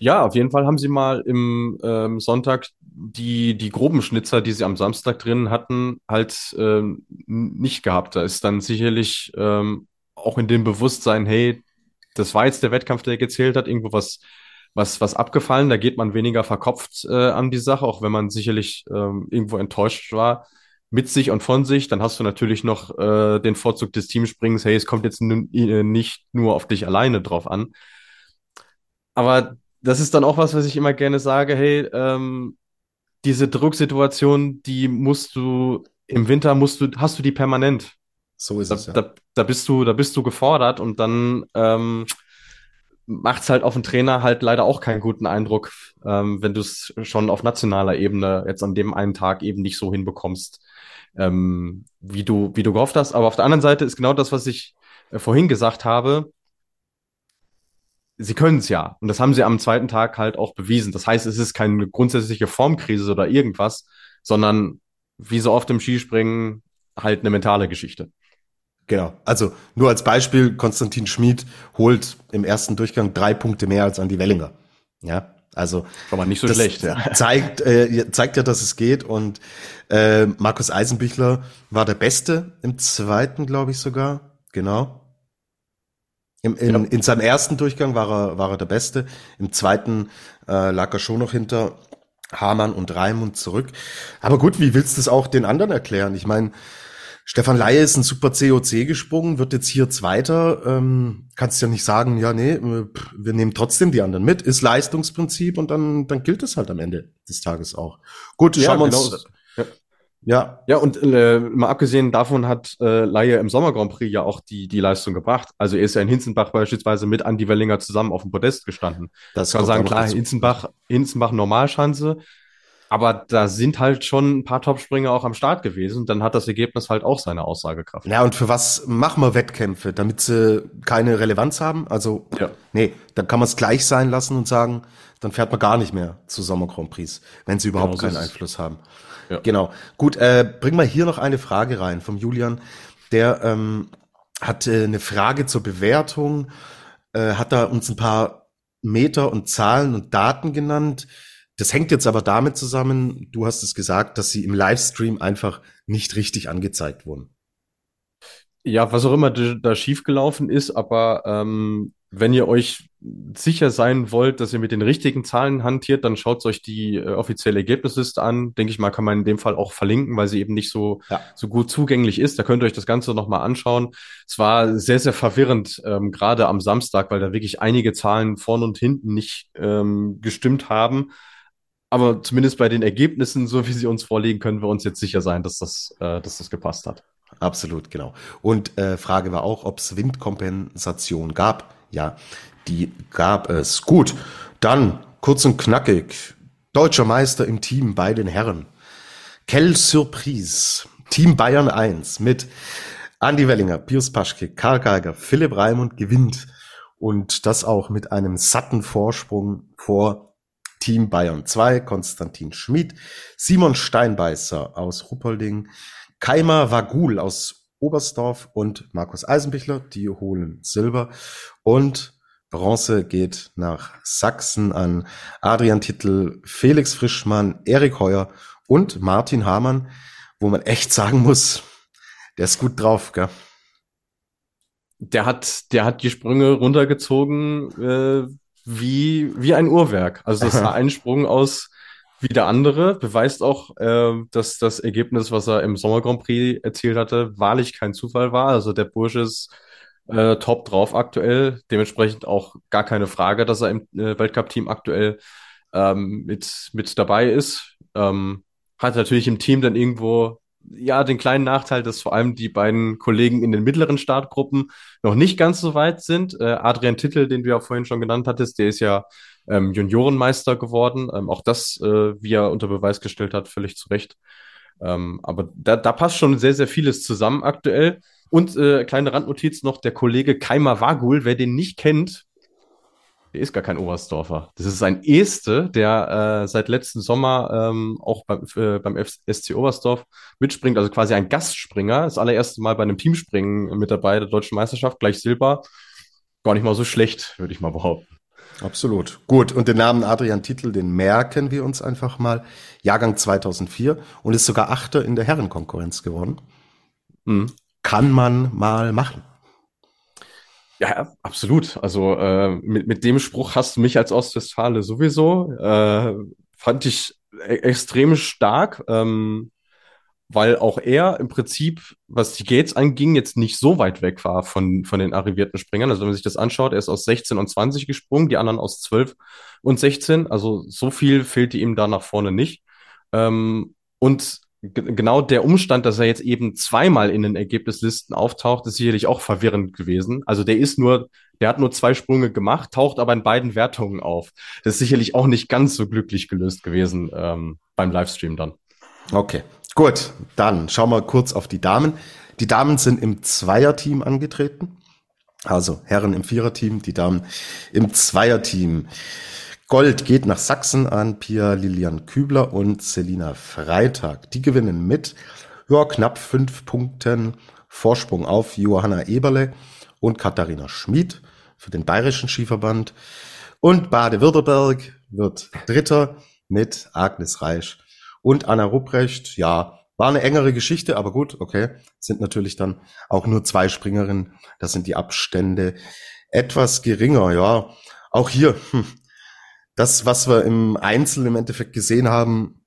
Ja, auf jeden Fall haben sie mal im ähm, Sonntag die, die groben Schnitzer, die sie am Samstag drin hatten, halt ähm, nicht gehabt. Da ist dann sicherlich ähm, auch in dem Bewusstsein, hey, das war jetzt der Wettkampf, der gezählt hat, irgendwo was, was, was abgefallen. Da geht man weniger verkopft äh, an die Sache, auch wenn man sicherlich ähm, irgendwo enttäuscht war mit sich und von sich. Dann hast du natürlich noch äh, den Vorzug des Teamsprings, hey, es kommt jetzt äh, nicht nur auf dich alleine drauf an. Aber das ist dann auch was, was ich immer gerne sage, hey, ähm, diese Drucksituation, die musst du im Winter musst du, hast du die permanent. So ist da, es ja. Da, da bist du, da bist du gefordert und dann ähm, macht es halt auf den Trainer halt leider auch keinen guten Eindruck, ähm, wenn du es schon auf nationaler Ebene jetzt an dem einen Tag eben nicht so hinbekommst, ähm, wie du, wie du gehofft hast. Aber auf der anderen Seite ist genau das, was ich äh, vorhin gesagt habe sie können es ja. Und das haben sie am zweiten Tag halt auch bewiesen. Das heißt, es ist keine grundsätzliche Formkrise oder irgendwas, sondern wie so oft im Skispringen halt eine mentale Geschichte. Genau. Also nur als Beispiel, Konstantin Schmid holt im ersten Durchgang drei Punkte mehr als Andi Wellinger. Ja, also schon mal nicht so schlecht. Ja. Zeigt äh, zeigt ja, dass es geht. Und äh, Markus Eisenbichler war der Beste im zweiten, glaube ich sogar. Genau. Im, in, ja. in seinem ersten Durchgang war er, war er der Beste. Im zweiten äh, lag er schon noch hinter Hamann und Raimund zurück. Aber gut, wie willst du es auch den anderen erklären? Ich meine, Stefan Laie ist ein super COC gesprungen, wird jetzt hier Zweiter. Ähm, kannst ja nicht sagen, ja, nee, äh, wir nehmen trotzdem die anderen mit. Ist Leistungsprinzip und dann, dann gilt es halt am Ende des Tages auch. Gut, ja, schauen wir uns. Ja. Ja, und äh, mal abgesehen davon hat äh, Laie im Sommer Grand Prix ja auch die, die Leistung gebracht. Also er ist ja in Hinzenbach beispielsweise mit Andi Wellinger zusammen auf dem Podest gestanden. Das kann man sagen, klar, Hinzenbach, Hinzenbach Normalschanze. Aber da sind halt schon ein paar Topspringer auch am Start gewesen. Dann hat das Ergebnis halt auch seine Aussagekraft. Ja, und für was machen wir Wettkämpfe? Damit sie keine Relevanz haben? Also, ja. nee, dann kann man es gleich sein lassen und sagen, dann fährt man gar nicht mehr zu Sommer Grand Prix, wenn sie überhaupt genau, keinen Einfluss haben. Ja. Genau. Gut, äh, bring mal hier noch eine Frage rein vom Julian. Der ähm, hat äh, eine Frage zur Bewertung, äh, hat da uns ein paar Meter und Zahlen und Daten genannt. Das hängt jetzt aber damit zusammen, du hast es gesagt, dass sie im Livestream einfach nicht richtig angezeigt wurden. Ja, was auch immer da schiefgelaufen ist, aber ähm, wenn ihr euch sicher sein wollt, dass ihr mit den richtigen Zahlen hantiert, dann schaut euch die äh, offizielle Ergebnisliste an. Denke ich mal, kann man in dem Fall auch verlinken, weil sie eben nicht so, ja. so gut zugänglich ist. Da könnt ihr euch das Ganze nochmal anschauen. Es war sehr, sehr verwirrend, ähm, gerade am Samstag, weil da wirklich einige Zahlen vorn und hinten nicht ähm, gestimmt haben. Aber zumindest bei den Ergebnissen, so wie sie uns vorliegen, können wir uns jetzt sicher sein, dass das, äh, dass das gepasst hat. Absolut, genau. Und äh, Frage war auch, ob es Windkompensation gab ja, die gab es. Gut, dann kurz und knackig. Deutscher Meister im Team bei den Herren. Quelle Surprise. Team Bayern 1 mit Andy Wellinger, Pius Paschke, Karl Geiger, Philipp Raimund gewinnt. Und das auch mit einem satten Vorsprung vor Team Bayern 2, Konstantin Schmid, Simon Steinbeißer aus Ruppolding, Keimer Wagul aus Oberstdorf und Markus Eisenbichler, die holen Silber. Und Bronze geht nach Sachsen an Adrian Tittel, Felix Frischmann, Erik Heuer und Martin Hamann, wo man echt sagen muss, der ist gut drauf, gell? Der hat, der hat die Sprünge runtergezogen äh, wie, wie ein Uhrwerk. Also das war ein Sprung aus wie der andere, beweist auch, äh, dass das Ergebnis, was er im Sommer Grand Prix erzielt hatte, wahrlich kein Zufall war. Also der Bursche ist äh, top drauf aktuell. Dementsprechend auch gar keine Frage, dass er im äh, Weltcup-Team aktuell ähm, mit, mit dabei ist. Ähm, hat natürlich im Team dann irgendwo ja den kleinen Nachteil, dass vor allem die beiden Kollegen in den mittleren Startgruppen noch nicht ganz so weit sind. Äh, Adrian Tittel, den du ja vorhin schon genannt hattest, der ist ja ähm, Juniorenmeister geworden. Ähm, auch das, äh, wie er unter Beweis gestellt hat, völlig zu Recht. Ähm, aber da, da passt schon sehr, sehr vieles zusammen aktuell. Und äh, kleine Randnotiz noch, der Kollege Keimer Wagul, wer den nicht kennt, der ist gar kein Oberstdorfer. Das ist ein Este, der äh, seit letzten Sommer ähm, auch beim, äh, beim SC Oberstdorf mitspringt, also quasi ein Gastspringer. Das allererste Mal bei einem Teamspringen mit dabei, der deutschen Meisterschaft, gleich Silber. Gar nicht mal so schlecht, würde ich mal behaupten. Absolut. Gut, und den Namen Adrian Titel, den merken wir uns einfach mal. Jahrgang 2004 und ist sogar Achter in der Herrenkonkurrenz geworden. Mhm. Kann man mal machen. Ja, absolut. Also äh, mit, mit dem Spruch hast du mich als Ostwestfale sowieso. Äh, fand ich e extrem stark. Ähm, weil auch er im Prinzip, was die Gates anging, jetzt nicht so weit weg war von, von den arrivierten Springern. Also wenn man sich das anschaut, er ist aus 16 und 20 gesprungen, die anderen aus 12 und 16. Also so viel fehlte ihm da nach vorne nicht. Ähm, und genau der Umstand, dass er jetzt eben zweimal in den Ergebnislisten auftaucht, ist sicherlich auch verwirrend gewesen. Also der ist nur, der hat nur zwei Sprünge gemacht, taucht aber in beiden Wertungen auf. Das ist sicherlich auch nicht ganz so glücklich gelöst gewesen ähm, beim Livestream dann. Okay, Gut, dann schauen wir kurz auf die Damen. Die Damen sind im Zweierteam angetreten. Also Herren im Viererteam, die Damen im Zweierteam. Gold geht nach Sachsen an Pia Lilian Kübler und Selina Freitag. Die gewinnen mit ja, knapp fünf Punkten Vorsprung auf Johanna Eberle und Katharina Schmid für den Bayerischen Skiverband. Und Bade-Württemberg wird Dritter mit Agnes Reisch und Anna Rupprecht, ja, war eine engere Geschichte, aber gut, okay, sind natürlich dann auch nur zwei Springerinnen, da sind die Abstände etwas geringer, ja. Auch hier, hm, das, was wir im Einzel im Endeffekt gesehen haben,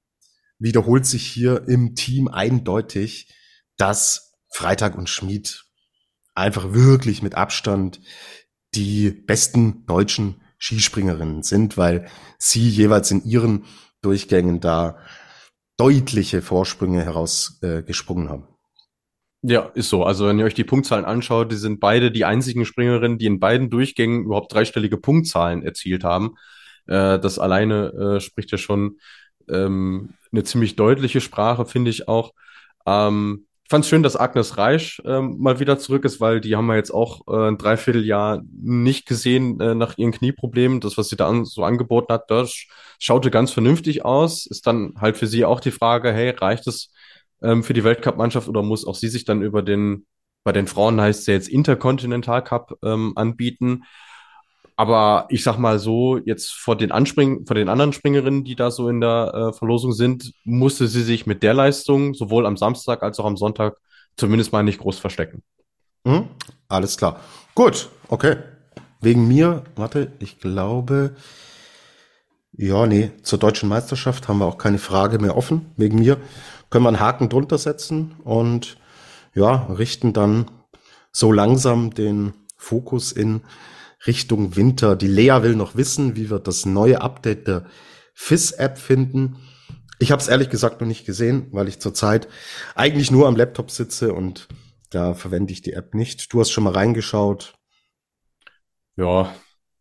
wiederholt sich hier im Team eindeutig, dass Freitag und Schmid einfach wirklich mit Abstand die besten deutschen Skispringerinnen sind, weil sie jeweils in ihren Durchgängen da deutliche Vorsprünge herausgesprungen äh, haben. Ja, ist so. Also wenn ihr euch die Punktzahlen anschaut, die sind beide die einzigen Springerinnen, die in beiden Durchgängen überhaupt dreistellige Punktzahlen erzielt haben. Äh, das alleine äh, spricht ja schon ähm, eine ziemlich deutliche Sprache, finde ich auch. Ähm, ich fand es schön, dass Agnes Reich ähm, mal wieder zurück ist, weil die haben wir jetzt auch äh, ein Dreivierteljahr nicht gesehen äh, nach ihren Knieproblemen. Das, was sie da an, so angeboten hat, das schaute ganz vernünftig aus. Ist dann halt für sie auch die Frage, hey, reicht es ähm, für die Weltcup-Mannschaft oder muss auch sie sich dann über den, bei den Frauen heißt es ja jetzt Interkontinental Cup ähm, anbieten? Aber ich sag mal so, jetzt vor den Anspringen, vor den anderen Springerinnen, die da so in der äh, Verlosung sind, musste sie sich mit der Leistung sowohl am Samstag als auch am Sonntag zumindest mal nicht groß verstecken. Mhm, alles klar. Gut, okay. Wegen mir, warte, ich glaube, ja, nee, zur deutschen Meisterschaft haben wir auch keine Frage mehr offen. Wegen mir können wir einen Haken drunter setzen und ja, richten dann so langsam den Fokus in Richtung Winter. Die Lea will noch wissen, wie wir das neue Update der FIS-App finden. Ich habe es ehrlich gesagt noch nicht gesehen, weil ich zurzeit eigentlich nur am Laptop sitze und da verwende ich die App nicht. Du hast schon mal reingeschaut. Ja,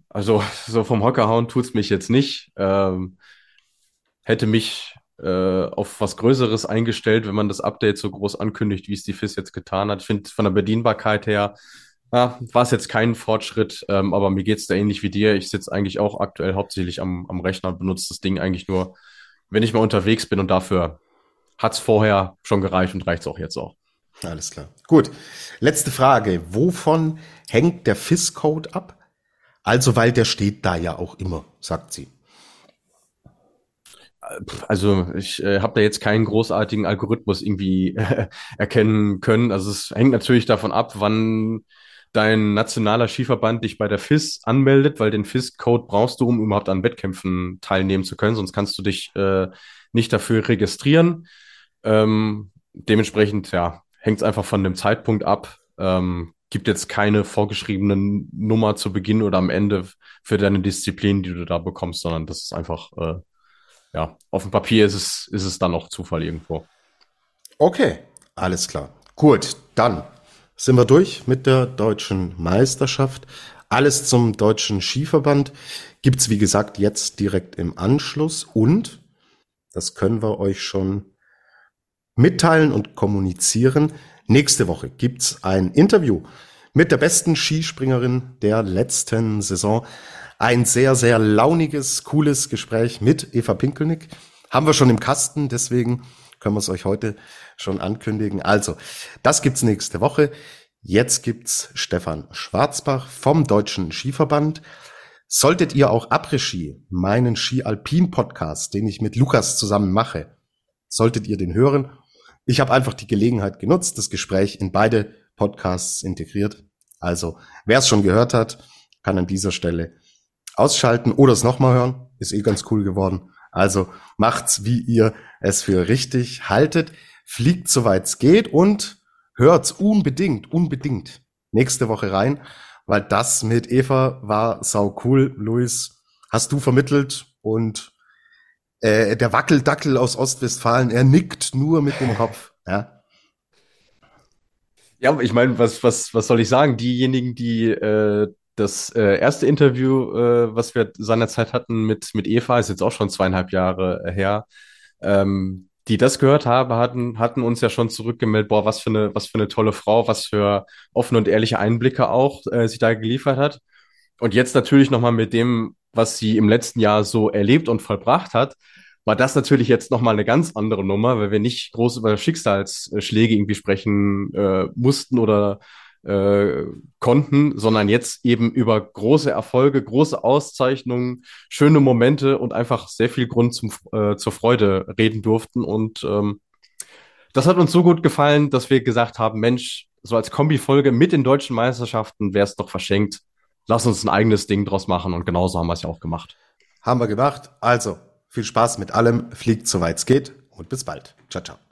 also so vom Hocker hauen tut's mich jetzt nicht. Ähm, hätte mich äh, auf was Größeres eingestellt, wenn man das Update so groß ankündigt, wie es die FIS jetzt getan hat. Ich finde von der Bedienbarkeit her ja, war es jetzt kein Fortschritt, ähm, aber mir geht's da ähnlich wie dir. Ich sitze eigentlich auch aktuell hauptsächlich am, am Rechner und benutze das Ding eigentlich nur, wenn ich mal unterwegs bin und dafür hat's vorher schon gereicht und reicht's auch jetzt auch. Alles klar. Gut. Letzte Frage. Wovon hängt der FIS-Code ab? Also, weil der steht da ja auch immer, sagt sie. Also ich äh, habe da jetzt keinen großartigen Algorithmus irgendwie äh, erkennen können. Also es hängt natürlich davon ab, wann dein nationaler Skiverband dich bei der FIS anmeldet, weil den FIS-Code brauchst du, um überhaupt an Wettkämpfen teilnehmen zu können, sonst kannst du dich äh, nicht dafür registrieren. Ähm, dementsprechend, ja, hängt es einfach von dem Zeitpunkt ab. Ähm, gibt jetzt keine vorgeschriebene Nummer zu Beginn oder am Ende für deine Disziplin, die du da bekommst, sondern das ist einfach, äh, ja, auf dem Papier ist es, ist es dann noch Zufall irgendwo. Okay, alles klar. Gut, dann sind wir durch mit der deutschen Meisterschaft. Alles zum deutschen Skiverband gibt's wie gesagt jetzt direkt im Anschluss und das können wir euch schon mitteilen und kommunizieren. Nächste Woche gibt's ein Interview mit der besten Skispringerin der letzten Saison. Ein sehr, sehr launiges, cooles Gespräch mit Eva Pinkelnick. Haben wir schon im Kasten, deswegen können wir es euch heute schon ankündigen. Also, das gibt's nächste Woche. Jetzt gibt's Stefan Schwarzbach vom Deutschen Skiverband. Solltet ihr auch Après-Ski, meinen Ski-Alpin-Podcast, den ich mit Lukas zusammen mache, solltet ihr den hören. Ich habe einfach die Gelegenheit genutzt, das Gespräch in beide Podcasts integriert. Also, wer es schon gehört hat, kann an dieser Stelle ausschalten oder es nochmal hören. Ist eh ganz cool geworden. Also macht's, wie ihr es für richtig haltet. Fliegt, soweit es geht und hört's unbedingt, unbedingt nächste Woche rein, weil das mit Eva war sau cool. Luis, hast du vermittelt und äh, der Wackeldackel aus Ostwestfalen, er nickt nur mit dem Kopf. Ja, ja ich meine, was, was, was soll ich sagen? Diejenigen, die äh, das äh, erste Interview, äh, was wir seinerzeit hatten mit, mit Eva, ist jetzt auch schon zweieinhalb Jahre her. Ähm, die das gehört haben, hatten, hatten uns ja schon zurückgemeldet, boah, was für eine, was für eine tolle Frau, was für offene und ehrliche Einblicke auch äh, sie da geliefert hat. Und jetzt natürlich nochmal mit dem, was sie im letzten Jahr so erlebt und vollbracht hat, war das natürlich jetzt nochmal eine ganz andere Nummer, weil wir nicht groß über Schicksalsschläge irgendwie sprechen äh, mussten oder äh, konnten, sondern jetzt eben über große Erfolge, große Auszeichnungen, schöne Momente und einfach sehr viel Grund zum, äh, zur Freude reden durften. Und ähm, das hat uns so gut gefallen, dass wir gesagt haben, Mensch, so als Kombifolge mit den deutschen Meisterschaften wäre es doch verschenkt. Lass uns ein eigenes Ding draus machen und genauso haben wir es ja auch gemacht. Haben wir gemacht. Also, viel Spaß mit allem, fliegt soweit es geht und bis bald. Ciao, ciao.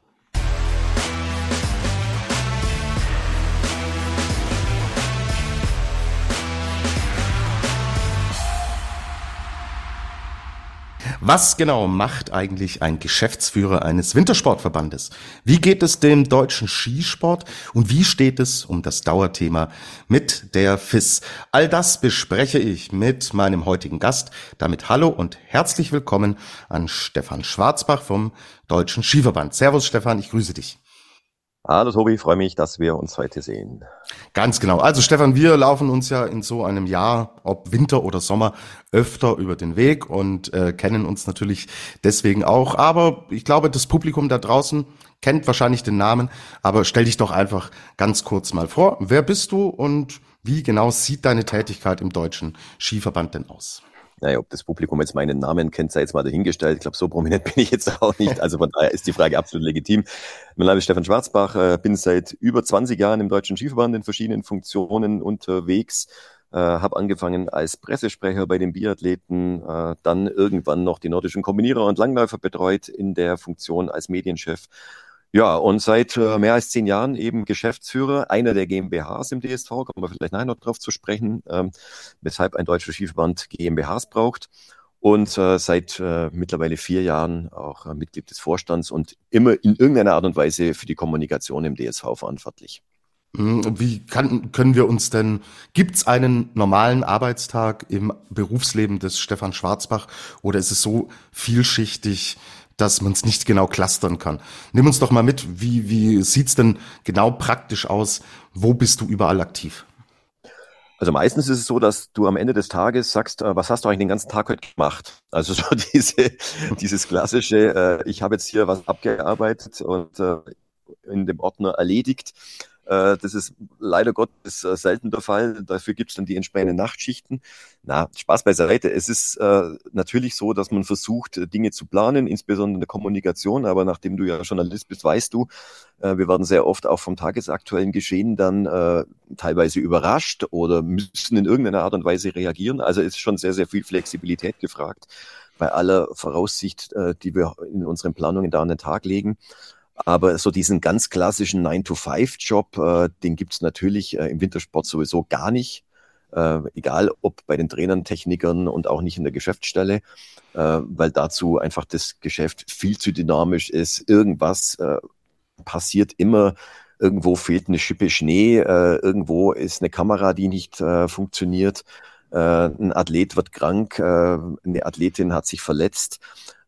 Was genau macht eigentlich ein Geschäftsführer eines Wintersportverbandes? Wie geht es dem deutschen Skisport und wie steht es um das Dauerthema mit der FIS? All das bespreche ich mit meinem heutigen Gast. Damit hallo und herzlich willkommen an Stefan Schwarzbach vom Deutschen Skiverband. Servus Stefan, ich grüße dich. Hallo Tobi, freue mich, dass wir uns heute sehen. Ganz genau. Also Stefan, wir laufen uns ja in so einem Jahr, ob Winter oder Sommer, öfter über den Weg und äh, kennen uns natürlich deswegen auch. Aber ich glaube, das Publikum da draußen kennt wahrscheinlich den Namen. Aber stell dich doch einfach ganz kurz mal vor. Wer bist du und wie genau sieht deine Tätigkeit im Deutschen Skiverband denn aus? Naja, ob das Publikum jetzt meinen Namen kennt, sei jetzt mal dahingestellt. Ich glaube, so prominent bin ich jetzt auch nicht. Also von daher ist die Frage absolut legitim. Mein Name ist Stefan Schwarzbach, äh, bin seit über 20 Jahren im Deutschen Skiverband in verschiedenen Funktionen unterwegs. Äh, habe angefangen als Pressesprecher bei den Biathleten, äh, dann irgendwann noch die nordischen Kombinierer und Langläufer betreut in der Funktion als Medienchef ja, und seit äh, mehr als zehn Jahren eben Geschäftsführer einer der GmbHs im DSV, kommen wir vielleicht nachher noch drauf zu sprechen, ähm, weshalb ein deutscher Skiverband GmbHs braucht. Und äh, seit äh, mittlerweile vier Jahren auch äh, Mitglied des Vorstands und immer in irgendeiner Art und Weise für die Kommunikation im DSV verantwortlich. Hm, wie kann, können wir uns denn, gibt's einen normalen Arbeitstag im Berufsleben des Stefan Schwarzbach oder ist es so vielschichtig, dass man es nicht genau clustern kann. Nimm uns doch mal mit, wie, wie sieht's denn genau praktisch aus? Wo bist du überall aktiv? Also meistens ist es so, dass du am Ende des Tages sagst, äh, was hast du eigentlich den ganzen Tag heute gemacht? Also so diese, dieses klassische, äh, ich habe jetzt hier was abgearbeitet und äh, in dem Ordner erledigt. Äh, das ist leider Gottes äh, selten der Fall. Dafür gibt es dann die entsprechenden Nachtschichten. Na, Spaß beiseite. Es ist äh, natürlich so, dass man versucht, Dinge zu planen, insbesondere in der Kommunikation. Aber nachdem du ja Journalist bist, weißt du, äh, wir werden sehr oft auch vom tagesaktuellen Geschehen dann äh, teilweise überrascht oder müssen in irgendeiner Art und Weise reagieren. Also ist schon sehr, sehr viel Flexibilität gefragt bei aller Voraussicht, äh, die wir in unseren Planungen da an den Tag legen. Aber so diesen ganz klassischen 9-to-5-Job, äh, den gibt's natürlich äh, im Wintersport sowieso gar nicht. Äh, egal ob bei den Trainern, Technikern und auch nicht in der Geschäftsstelle, äh, weil dazu einfach das Geschäft viel zu dynamisch ist. Irgendwas äh, passiert immer. Irgendwo fehlt eine Schippe Schnee, äh, irgendwo ist eine Kamera, die nicht funktioniert, ein Athlet wird krank, eine Athletin hat sich verletzt.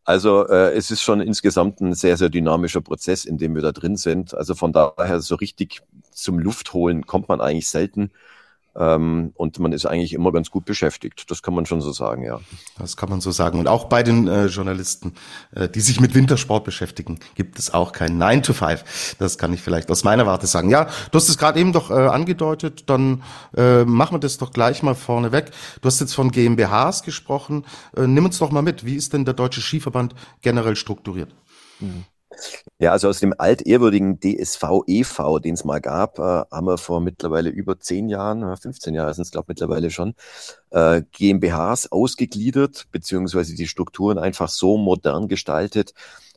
Also äh, es ist schon insgesamt ein sehr, sehr dynamischer Prozess, in dem wir da drin sind. Also von daher so richtig zum Luftholen kommt man eigentlich selten. Ähm, und man ist eigentlich immer ganz gut beschäftigt. Das kann man schon so sagen, ja. Das kann man so sagen. Und auch bei den äh, Journalisten, äh, die sich mit Wintersport beschäftigen, gibt es auch kein 9 to 5. Das kann ich vielleicht aus meiner Warte sagen. Ja, du hast es gerade eben doch äh, angedeutet, dann äh, machen wir das doch gleich mal vorne weg. Du hast jetzt von GmbHs gesprochen. Äh, nimm uns doch mal mit. Wie ist denn der Deutsche Skiverband generell strukturiert? Mhm. Ja, also aus dem altehrwürdigen DSV e.V., den es mal gab, äh, haben wir vor mittlerweile über zehn Jahren, 15 Jahre sind es, glaube ich, mittlerweile schon, äh, GmbHs ausgegliedert, beziehungsweise die Strukturen einfach so modern gestaltet,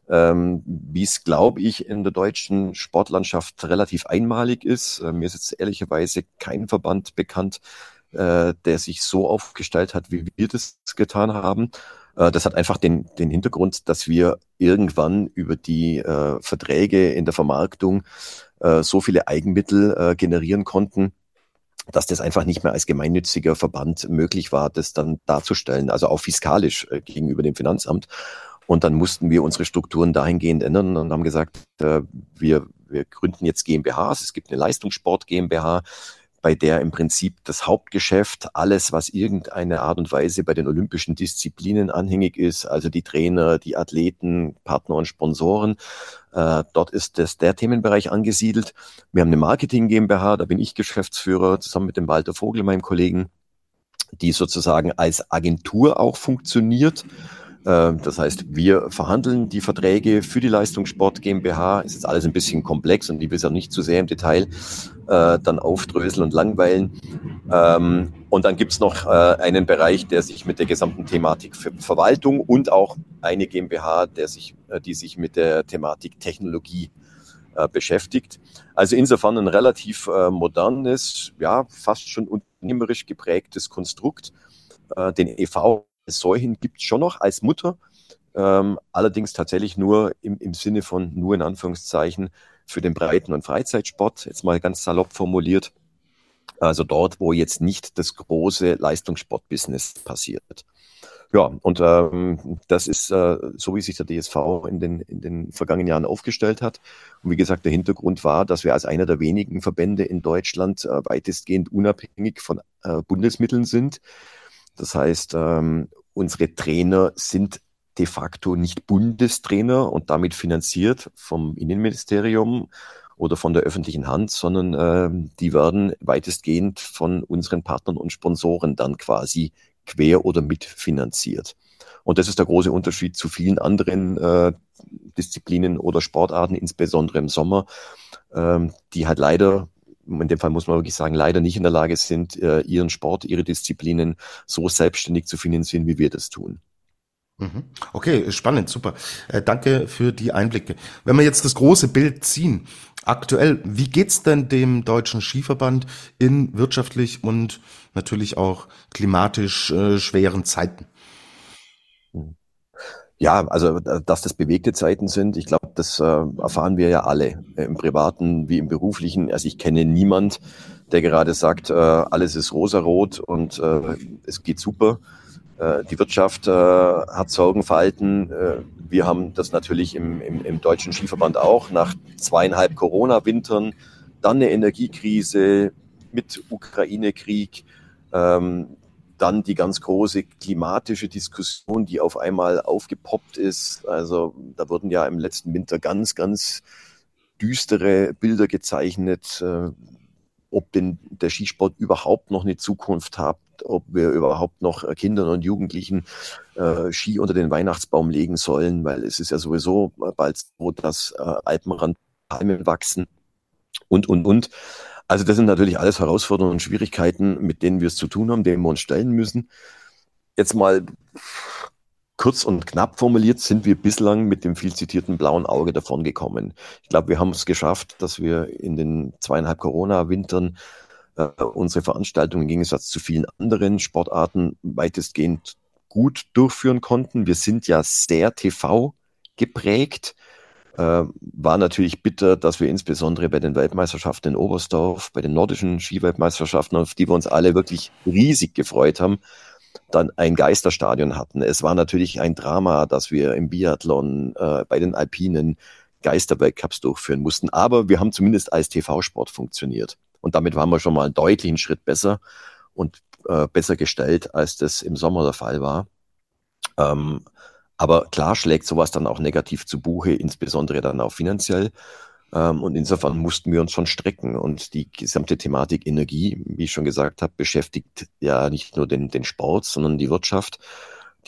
ähm, wie es, glaube ich, in der deutschen Sportlandschaft relativ einmalig ist. Äh, mir ist jetzt ehrlicherweise kein Verband bekannt, äh, der sich so aufgestellt hat, wie wir das getan haben. Äh, das hat einfach den, den Hintergrund, dass wir irgendwann über die äh, Verträge in der Vermarktung äh, so viele Eigenmittel äh, generieren konnten, dass das einfach nicht mehr als gemeinnütziger Verband möglich war, das dann darzustellen, also auch fiskalisch äh, gegenüber dem Finanzamt. Und dann mussten wir unsere Strukturen dahingehend ändern und haben gesagt, äh, wir, wir gründen jetzt GmbHs. Es gibt eine Leistungssport GmbH bei der im Prinzip das Hauptgeschäft, alles, was irgendeine Art und Weise bei den olympischen Disziplinen anhängig ist, also die Trainer, die Athleten, Partner und Sponsoren, äh, dort ist das der Themenbereich angesiedelt. Wir haben eine Marketing GmbH, da bin ich Geschäftsführer zusammen mit dem Walter Vogel, meinem Kollegen, die sozusagen als Agentur auch funktioniert. Ähm, das heißt, wir verhandeln die Verträge für die Leistungssport GmbH. Ist jetzt alles ein bisschen komplex und ich will es auch nicht zu sehr im Detail äh, dann aufdröseln und langweilen. Ähm, und dann gibt's noch äh, einen Bereich, der sich mit der gesamten Thematik Verwaltung und auch eine GmbH, der sich, äh, die sich mit der Thematik Technologie äh, beschäftigt. Also insofern ein relativ äh, modernes, ja, fast schon unternehmerisch geprägtes Konstrukt. Äh, den EV solchen gibt es schon noch als Mutter, ähm, allerdings tatsächlich nur im, im Sinne von, nur in Anführungszeichen, für den Breiten- und Freizeitsport, jetzt mal ganz salopp formuliert. Also dort, wo jetzt nicht das große Leistungssportbusiness passiert. Ja, und ähm, das ist äh, so, wie sich der DSV in den, in den vergangenen Jahren aufgestellt hat. Und wie gesagt, der Hintergrund war, dass wir als einer der wenigen Verbände in Deutschland äh, weitestgehend unabhängig von äh, Bundesmitteln sind. Das heißt, ähm, unsere Trainer sind de facto nicht Bundestrainer und damit finanziert vom Innenministerium oder von der öffentlichen Hand, sondern äh, die werden weitestgehend von unseren Partnern und Sponsoren dann quasi quer oder mitfinanziert. Und das ist der große Unterschied zu vielen anderen äh, Disziplinen oder Sportarten, insbesondere im Sommer, ähm, die halt leider in dem Fall muss man wirklich sagen, leider nicht in der Lage sind, äh, ihren Sport, ihre Disziplinen so selbstständig zu finanzieren, wie wir das tun. Mhm. Okay, spannend, super. Äh, danke für die Einblicke. Wenn wir jetzt das große Bild ziehen, aktuell, wie geht's denn dem Deutschen Skiverband in wirtschaftlich und natürlich auch klimatisch äh, schweren Zeiten? Ja, also dass das bewegte Zeiten sind, ich glaube, das äh, erfahren wir ja alle, äh, im privaten wie im beruflichen. Also ich kenne niemand, der gerade sagt, äh, alles ist rosarot und äh, es geht super. Äh, die Wirtschaft äh, hat Sorgenverhalten. Äh, wir haben das natürlich im, im, im deutschen Skiverband auch nach zweieinhalb Corona-Wintern, dann eine Energiekrise mit Ukraine-Krieg. Ähm, dann die ganz große klimatische Diskussion, die auf einmal aufgepoppt ist. Also da wurden ja im letzten Winter ganz, ganz düstere Bilder gezeichnet, äh, ob denn der Skisport überhaupt noch eine Zukunft hat, ob wir überhaupt noch Kindern und Jugendlichen äh, Ski unter den Weihnachtsbaum legen sollen, weil es ist ja sowieso bald so, dass äh, Alpenrand wachsen und, und, und. Also das sind natürlich alles Herausforderungen und Schwierigkeiten, mit denen wir es zu tun haben, denen wir uns stellen müssen. Jetzt mal Kurz und knapp formuliert sind wir bislang mit dem viel zitierten blauen Auge davongekommen. Ich glaube, wir haben es geschafft, dass wir in den zweieinhalb Corona-Wintern äh, unsere Veranstaltungen im Gegensatz zu vielen anderen Sportarten weitestgehend gut durchführen konnten. Wir sind ja sehr TV geprägt. Äh, war natürlich bitter, dass wir insbesondere bei den Weltmeisterschaften in Oberstdorf, bei den nordischen Skiweltmeisterschaften, auf die wir uns alle wirklich riesig gefreut haben, dann ein Geisterstadion hatten. Es war natürlich ein Drama, dass wir im Biathlon, äh, bei den Alpinen Geisterweltcups durchführen mussten. Aber wir haben zumindest als TV-Sport funktioniert. Und damit waren wir schon mal einen deutlichen Schritt besser und äh, besser gestellt, als das im Sommer der Fall war. Ähm, aber klar schlägt sowas dann auch negativ zu Buche, insbesondere dann auch finanziell. Ähm, und insofern mussten wir uns schon strecken. Und die gesamte Thematik Energie, wie ich schon gesagt habe, beschäftigt ja nicht nur den, den Sport, sondern die Wirtschaft.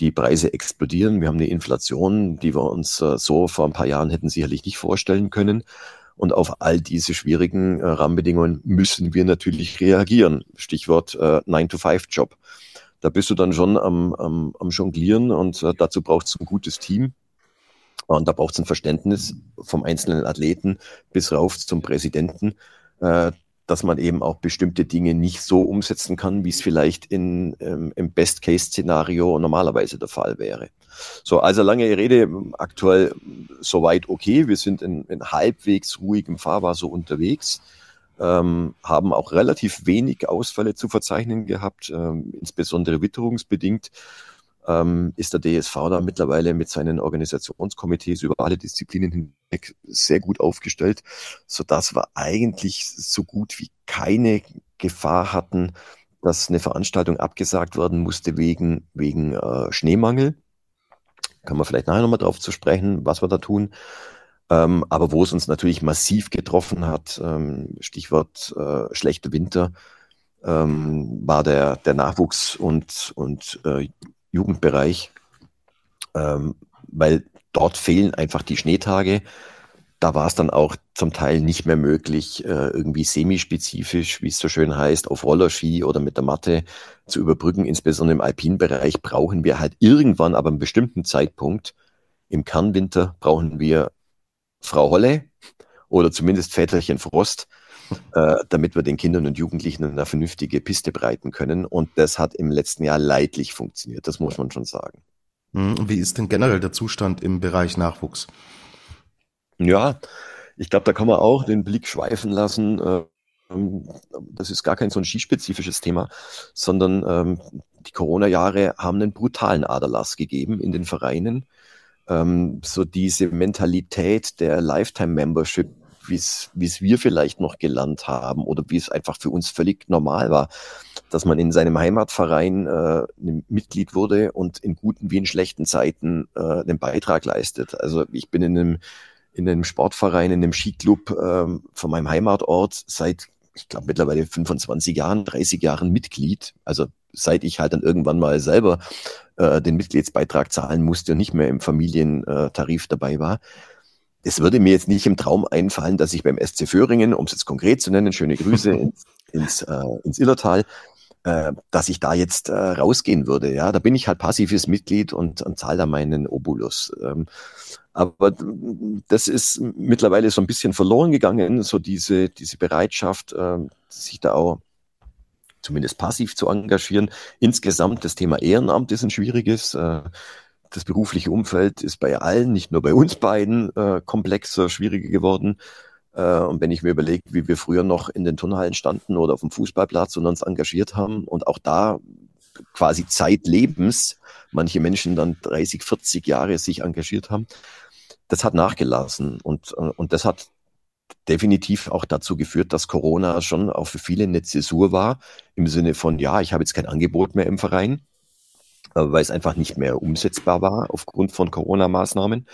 Die Preise explodieren. Wir haben eine Inflation, die wir uns äh, so vor ein paar Jahren hätten sicherlich nicht vorstellen können. Und auf all diese schwierigen äh, Rahmenbedingungen müssen wir natürlich reagieren. Stichwort äh, 9-to-5-Job da bist du dann schon am, am, am Jonglieren und äh, dazu braucht es ein gutes Team. Und da braucht es ein Verständnis vom einzelnen Athleten bis rauf zum Präsidenten, äh, dass man eben auch bestimmte Dinge nicht so umsetzen kann, wie es vielleicht in, ähm, im Best-Case-Szenario normalerweise der Fall wäre. So, also lange Rede, aktuell soweit okay. Wir sind in, in halbwegs ruhigem Fahrwasser unterwegs ähm, haben auch relativ wenig Ausfälle zu verzeichnen gehabt, ähm, insbesondere witterungsbedingt. Ähm, ist der DSV da mittlerweile mit seinen Organisationskomitees über alle Disziplinen hinweg sehr gut aufgestellt, so dass wir eigentlich so gut wie keine Gefahr hatten, dass eine Veranstaltung abgesagt werden musste wegen, wegen äh, Schneemangel. Kann man vielleicht nachher nochmal drauf zu sprechen, was wir da tun. Ähm, aber wo es uns natürlich massiv getroffen hat, ähm, Stichwort äh, schlechte Winter, ähm, war der, der Nachwuchs- und, und äh, Jugendbereich, ähm, weil dort fehlen einfach die Schneetage. Da war es dann auch zum Teil nicht mehr möglich, äh, irgendwie semispezifisch, wie es so schön heißt, auf Rollerski oder mit der Matte zu überbrücken. Insbesondere im Alpinbereich brauchen wir halt irgendwann, aber einen bestimmten Zeitpunkt, im Kernwinter brauchen wir Frau Holle oder zumindest Väterchen Frost, äh, damit wir den Kindern und Jugendlichen eine vernünftige Piste breiten können. Und das hat im letzten Jahr leidlich funktioniert, das muss man schon sagen. Hm, wie ist denn generell der Zustand im Bereich Nachwuchs? Ja, ich glaube, da kann man auch den Blick schweifen lassen. Äh, das ist gar kein so ein skispezifisches Thema, sondern ähm, die Corona-Jahre haben einen brutalen Aderlass gegeben in den Vereinen ähm, so diese Mentalität der Lifetime-Membership, wie es wir vielleicht noch gelernt haben oder wie es einfach für uns völlig normal war, dass man in seinem Heimatverein äh, Mitglied wurde und in guten wie in schlechten Zeiten äh, einen Beitrag leistet. Also ich bin in einem, in einem Sportverein, in einem Skiclub äh, von meinem Heimatort seit ich glaube, mittlerweile 25 Jahren, 30 Jahren Mitglied. Also seit ich halt dann irgendwann mal selber äh, den Mitgliedsbeitrag zahlen musste und nicht mehr im Familientarif dabei war. Es würde mir jetzt nicht im Traum einfallen, dass ich beim SC Föhringen, um es jetzt konkret zu nennen, schöne Grüße ins, ins, äh, ins Illertal, äh, dass ich da jetzt äh, rausgehen würde. Ja, da bin ich halt passives Mitglied und, und zahle da meinen Obolus. Ähm, aber das ist mittlerweile so ein bisschen verloren gegangen, so diese, diese Bereitschaft, äh, sich da auch zumindest passiv zu engagieren. Insgesamt das Thema Ehrenamt ist ein schwieriges. Äh, das berufliche Umfeld ist bei allen, nicht nur bei uns beiden, äh, komplexer, schwieriger geworden. Äh, und wenn ich mir überlege, wie wir früher noch in den Turnhallen standen oder auf dem Fußballplatz und uns engagiert haben und auch da quasi zeitlebens manche Menschen dann 30, 40 Jahre sich engagiert haben, das hat nachgelassen. Und, und das hat definitiv auch dazu geführt, dass Corona schon auch für viele eine Zäsur war, im Sinne von, ja, ich habe jetzt kein Angebot mehr im Verein, äh, weil es einfach nicht mehr umsetzbar war aufgrund von Corona-Maßnahmen.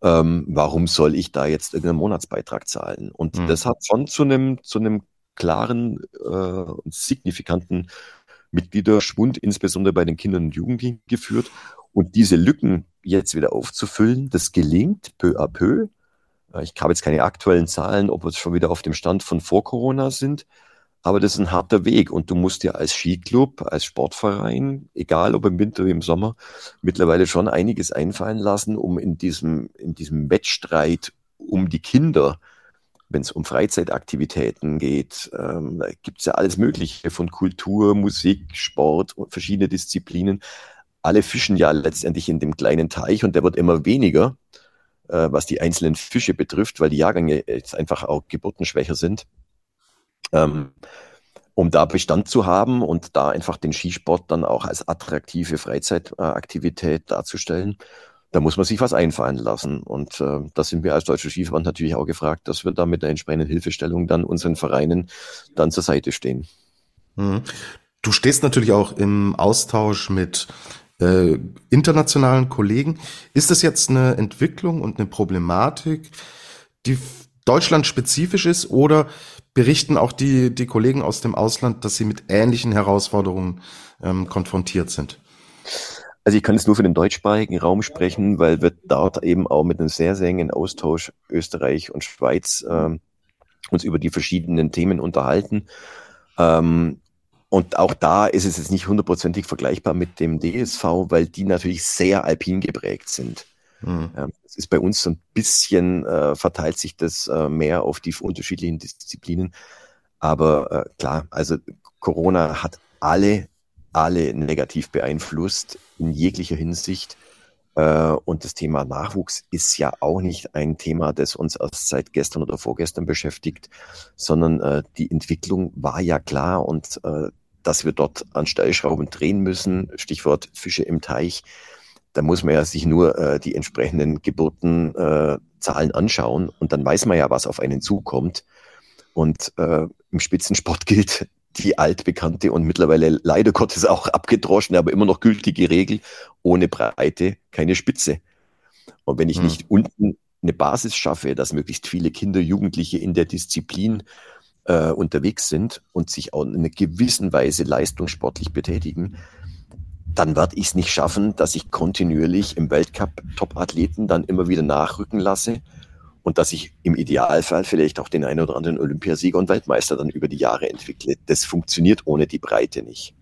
Ähm, warum soll ich da jetzt irgendeinen Monatsbeitrag zahlen? Und mhm. das hat schon zu einem, zu einem klaren äh, und signifikanten Mitgliederschwund, insbesondere bei den Kindern und Jugendlichen geführt. Und diese Lücken jetzt wieder aufzufüllen, das gelingt peu à peu. Äh, ich habe jetzt keine aktuellen Zahlen, ob wir schon wieder auf dem Stand von vor Corona sind. Aber das ist ein harter Weg und du musst dir als Skiclub, als Sportverein, egal ob im Winter wie im Sommer, mittlerweile schon einiges einfallen lassen, um in diesem, in diesem Wettstreit um die Kinder, wenn es um Freizeitaktivitäten geht, ähm, gibt es ja alles Mögliche von Kultur, Musik, Sport und verschiedene Disziplinen. Alle fischen ja letztendlich in dem kleinen Teich und der wird immer weniger, äh, was die einzelnen Fische betrifft, weil die Jahrgänge jetzt einfach auch geburtenschwächer sind ähm, um da Bestand zu haben und da einfach den Skisport dann auch als attraktive Freizeitaktivität darzustellen. Da muss man sich was einfallen lassen. Und äh, da sind wir als Deutscher Skiverband natürlich auch gefragt, dass wir da mit der entsprechenden Hilfestellung dann unseren Vereinen dann zur Seite stehen. Mhm. Du stehst natürlich auch im Austausch mit äh, internationalen Kollegen. Ist das jetzt eine Entwicklung und eine Problematik, die Deutschland spezifisch ist oder berichten auch die, die Kollegen aus dem Ausland, dass sie mit ähnlichen Herausforderungen ähm, konfrontiert sind? Also ich kann jetzt nur für den deutschsprachigen Raum sprechen, weil wir dort eben auch mit einem sehr, sehr engen Austausch Österreich und Schweiz ähm, uns über die verschiedenen Themen unterhalten. Ähm, und auch da ist es jetzt nicht hundertprozentig vergleichbar mit dem DSV, weil die natürlich sehr alpin geprägt sind. Mhm. Es ist bei uns so ein bisschen, äh, verteilt sich das äh, mehr auf die unterschiedlichen Disziplinen. Aber äh, klar, also Corona hat alle, alle negativ beeinflusst in jeglicher Hinsicht. Äh, und das Thema Nachwuchs ist ja auch nicht ein Thema, das uns erst seit gestern oder vorgestern beschäftigt, sondern äh, die Entwicklung war ja klar und äh, dass wir dort an Stellschrauben drehen müssen, Stichwort Fische im Teich, da muss man ja sich nur die entsprechenden Geburtenzahlen anschauen und dann weiß man ja, was auf einen zukommt. Und äh, im Spitzensport gilt die altbekannte und mittlerweile leider Gottes auch abgedroschene, aber immer noch gültige Regel, ohne Breite keine Spitze. Und wenn ich hm. nicht unten eine Basis schaffe, dass möglichst viele Kinder, Jugendliche in der Disziplin äh, unterwegs sind und sich auch in einer gewissen Weise leistungssportlich betätigen, dann werde ich es nicht schaffen, dass ich kontinuierlich im Weltcup Top-Athleten dann immer wieder nachrücken lasse und dass ich im Idealfall vielleicht auch den einen oder anderen Olympiasieger und Weltmeister dann über die Jahre entwickle. Das funktioniert ohne die Breite nicht.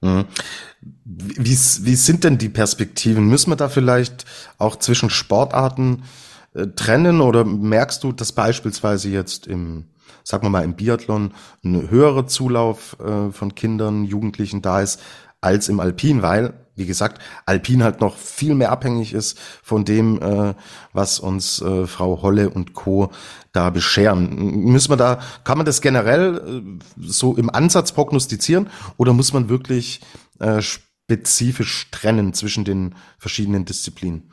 Mhm. Wie, wie sind denn die Perspektiven? Müssen wir da vielleicht auch zwischen Sportarten äh, trennen oder merkst du, dass beispielsweise jetzt im, sagen wir mal, im Biathlon ein höherer Zulauf äh, von Kindern, Jugendlichen da ist, als im Alpin, weil, wie gesagt, Alpin halt noch viel mehr abhängig ist von dem, äh, was uns äh, Frau Holle und Co. da bescheren. Müssen wir da, kann man das generell äh, so im Ansatz prognostizieren oder muss man wirklich äh, spezifisch trennen zwischen den verschiedenen Disziplinen?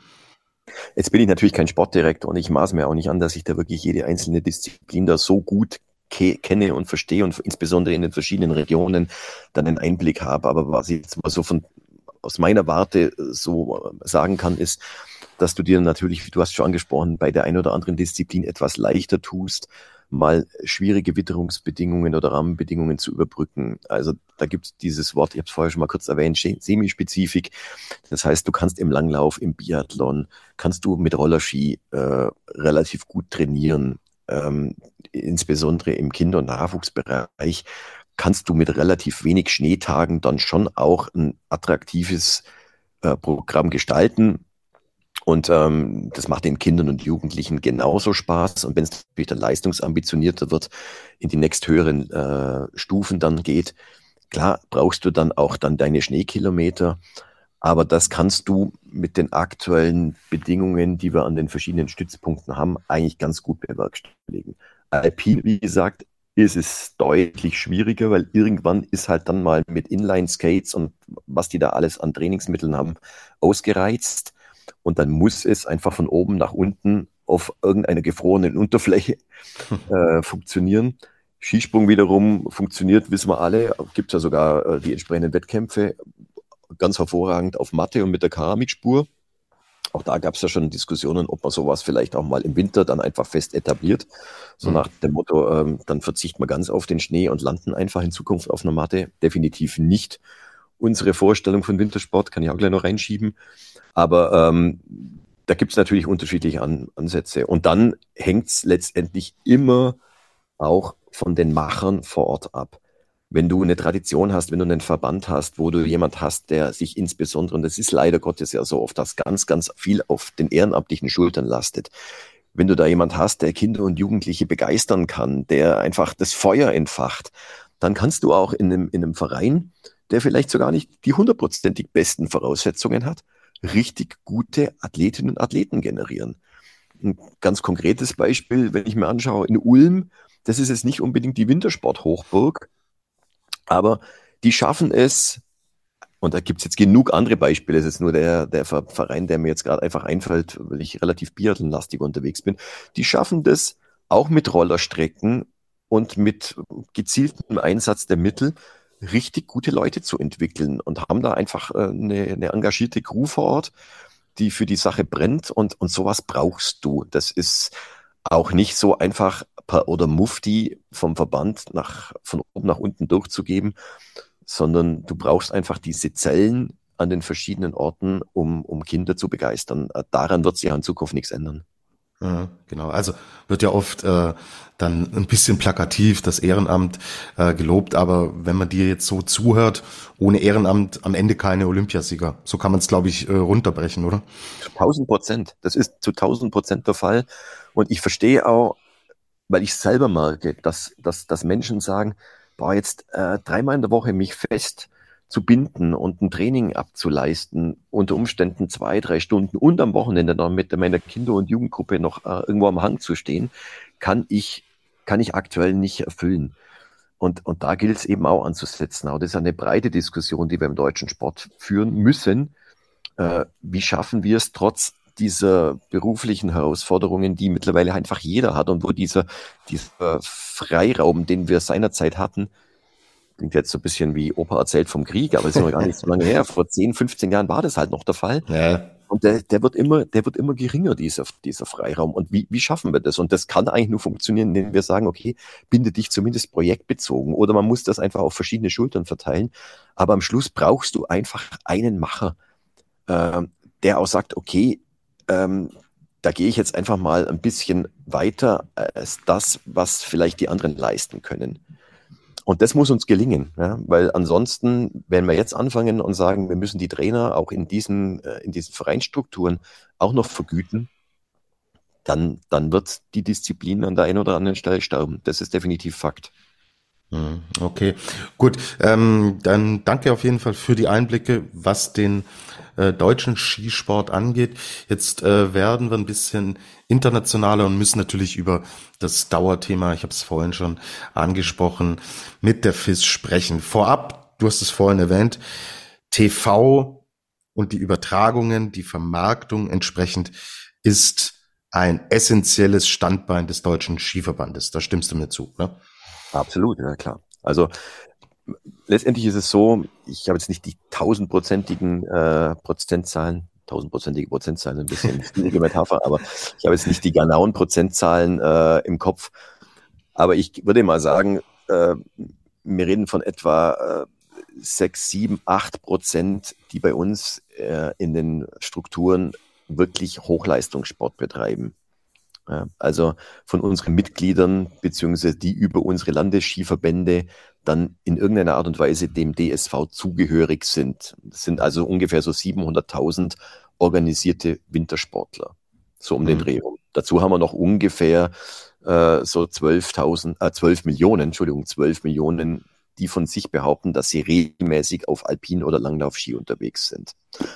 Jetzt bin ich natürlich kein Sportdirektor und ich maß mir auch nicht an, dass ich da wirklich jede einzelne Disziplin da so gut kenne und verstehe und insbesondere in den verschiedenen Regionen dann einen Einblick habe. Aber was ich jetzt mal so von aus meiner Warte so sagen kann, ist, dass du dir natürlich, du hast schon angesprochen, bei der einen oder anderen Disziplin etwas leichter tust, mal schwierige Witterungsbedingungen oder Rahmenbedingungen zu überbrücken. Also da gibt es dieses Wort, ich habe es vorher schon mal kurz erwähnt, Semispezifik. Das heißt, du kannst im Langlauf, im Biathlon, kannst du mit Rollerski äh, relativ gut trainieren ähm, insbesondere im Kinder- und Nachwuchsbereich, kannst du mit relativ wenig Schneetagen dann schon auch ein attraktives äh, Programm gestalten. Und ähm, das macht den Kindern und Jugendlichen genauso Spaß. Und wenn es natürlich leistungsambitionierter wird, in die nächsthöheren äh, Stufen dann geht, klar brauchst du dann auch dann deine Schneekilometer. Aber das kannst du mit den aktuellen Bedingungen, die wir an den verschiedenen Stützpunkten haben, eigentlich ganz gut bewerkstelligen. Alpin, wie gesagt, ist es deutlich schwieriger, weil irgendwann ist halt dann mal mit Inline-Skates und was die da alles an Trainingsmitteln haben, ausgereizt. Und dann muss es einfach von oben nach unten auf irgendeiner gefrorenen Unterfläche äh, funktionieren. Skisprung wiederum funktioniert, wissen wir alle, gibt es ja sogar äh, die entsprechenden Wettkämpfe, ganz hervorragend auf Matte und mit der Keramikspur. Auch da gab es ja schon Diskussionen, ob man sowas vielleicht auch mal im Winter dann einfach fest etabliert. So mhm. nach dem Motto, ähm, dann verzichten wir ganz auf den Schnee und landen einfach in Zukunft auf einer Matte. Definitiv nicht unsere Vorstellung von Wintersport, kann ich auch gleich noch reinschieben. Aber ähm, da gibt es natürlich unterschiedliche An Ansätze. Und dann hängt es letztendlich immer auch von den Machern vor Ort ab. Wenn du eine Tradition hast, wenn du einen Verband hast, wo du jemand hast, der sich insbesondere, und das ist leider Gottes ja so oft, dass ganz, ganz viel auf den ehrenamtlichen Schultern lastet. Wenn du da jemand hast, der Kinder und Jugendliche begeistern kann, der einfach das Feuer entfacht, dann kannst du auch in einem, in einem Verein, der vielleicht sogar nicht die hundertprozentig besten Voraussetzungen hat, richtig gute Athletinnen und Athleten generieren. Ein ganz konkretes Beispiel, wenn ich mir anschaue, in Ulm, das ist jetzt nicht unbedingt die Wintersport-Hochburg, aber die schaffen es, und da gibt es jetzt genug andere Beispiele, es ist nur der, der Verein, der mir jetzt gerade einfach einfällt, weil ich relativ biathlonlastig unterwegs bin, die schaffen das auch mit Rollerstrecken und mit gezieltem Einsatz der Mittel richtig gute Leute zu entwickeln und haben da einfach äh, eine, eine engagierte Crew vor Ort, die für die Sache brennt und, und sowas brauchst du. Das ist auch nicht so einfach oder Mufti vom Verband nach, von oben nach unten durchzugeben, sondern du brauchst einfach diese Zellen an den verschiedenen Orten, um, um Kinder zu begeistern. Daran wird sich ja in Zukunft nichts ändern. Ja, genau. Also wird ja oft äh, dann ein bisschen plakativ das Ehrenamt äh, gelobt, aber wenn man dir jetzt so zuhört, ohne Ehrenamt am Ende keine Olympiasieger. So kann man es, glaube ich, äh, runterbrechen, oder? Tausend Prozent. Das ist zu tausend Prozent der Fall. Und ich verstehe auch, weil ich selber merke, dass, dass, dass Menschen sagen, boah, jetzt äh, dreimal in der Woche mich fest zu binden und ein Training abzuleisten, unter Umständen zwei, drei Stunden und am Wochenende noch mit meiner Kinder- und Jugendgruppe noch äh, irgendwo am Hang zu stehen, kann ich, kann ich aktuell nicht erfüllen. Und, und da gilt es eben auch anzusetzen. Aber das ist eine breite Diskussion, die wir im deutschen Sport führen müssen. Äh, wie schaffen wir es trotz dieser beruflichen Herausforderungen, die mittlerweile einfach jeder hat und wo dieser, dieser Freiraum, den wir seinerzeit hatten, klingt jetzt so ein bisschen wie Opa erzählt vom Krieg, aber ist noch gar nicht so lange her. Vor 10, 15 Jahren war das halt noch der Fall. Ja. Und der, der wird immer, der wird immer geringer, dieser, dieser Freiraum. Und wie, wie schaffen wir das? Und das kann eigentlich nur funktionieren, indem wir sagen, okay, binde dich zumindest projektbezogen. Oder man muss das einfach auf verschiedene Schultern verteilen. Aber am Schluss brauchst du einfach einen Macher, äh, der auch sagt, okay, ähm, da gehe ich jetzt einfach mal ein bisschen weiter als das, was vielleicht die anderen leisten können. Und das muss uns gelingen, ja? weil ansonsten, wenn wir jetzt anfangen und sagen, wir müssen die Trainer auch in diesen, äh, in diesen Vereinsstrukturen auch noch vergüten, dann, dann wird die Disziplin an der einen oder anderen Stelle sterben. Das ist definitiv Fakt. Hm, okay, gut. Ähm, dann danke auf jeden Fall für die Einblicke, was den äh, deutschen Skisport angeht. Jetzt äh, werden wir ein bisschen internationaler und müssen natürlich über das Dauerthema, ich habe es vorhin schon angesprochen, mit der FIS sprechen. Vorab, du hast es vorhin erwähnt, TV und die Übertragungen, die Vermarktung entsprechend ist ein essentielles Standbein des deutschen Skiverbandes. Da stimmst du mir zu, ne? Absolut, ja klar. Also letztendlich ist es so, ich habe jetzt nicht die tausendprozentigen äh, Prozentzahlen, tausendprozentige Prozentzahlen, ein bisschen schwierige Metapher, aber ich habe jetzt nicht die genauen Prozentzahlen äh, im Kopf. Aber ich würde mal sagen, äh, wir reden von etwa äh, sechs, sieben, acht Prozent, die bei uns äh, in den Strukturen wirklich Hochleistungssport betreiben. Also von unseren Mitgliedern beziehungsweise die über unsere Landesskiverbände dann in irgendeiner Art und Weise dem DSV zugehörig sind. Das sind also ungefähr so 700.000 organisierte Wintersportler, so um mhm. den Dreh rum. Dazu haben wir noch ungefähr äh, so 12.000, äh, 12 Millionen, Entschuldigung, 12 Millionen die von sich behaupten, dass sie regelmäßig auf Alpin- oder Langlaufski unterwegs sind.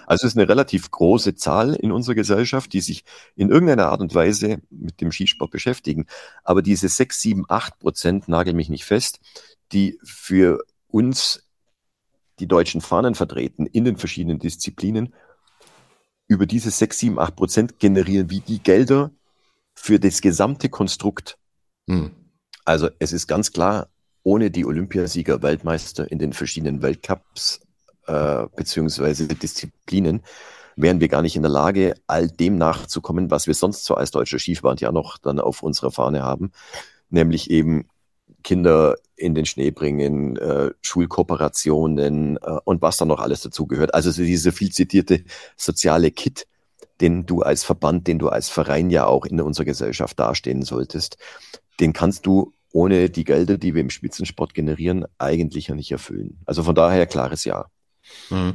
Also es ist eine relativ große Zahl in unserer Gesellschaft, die sich in irgendeiner Art und Weise mit dem Skisport beschäftigen. Aber diese 6, 7, 8 Prozent, nagel mich nicht fest, die für uns die deutschen Fahnen vertreten in den verschiedenen Disziplinen, über diese 6, 7, 8 Prozent generieren wie die Gelder für das gesamte Konstrukt. Hm. Also es ist ganz klar, ohne die Olympiasieger, Weltmeister in den verschiedenen Weltcups äh, beziehungsweise Disziplinen wären wir gar nicht in der Lage, all dem nachzukommen, was wir sonst so als deutscher Skiverband ja noch dann auf unserer Fahne haben, nämlich eben Kinder in den Schnee bringen, äh, Schulkooperationen äh, und was da noch alles dazugehört. Also so diese viel zitierte soziale Kit, den du als Verband, den du als Verein ja auch in unserer Gesellschaft dastehen solltest, den kannst du ohne die Gelder, die wir im Spitzensport generieren, eigentlich ja nicht erfüllen. Also von daher klares Ja. Mhm.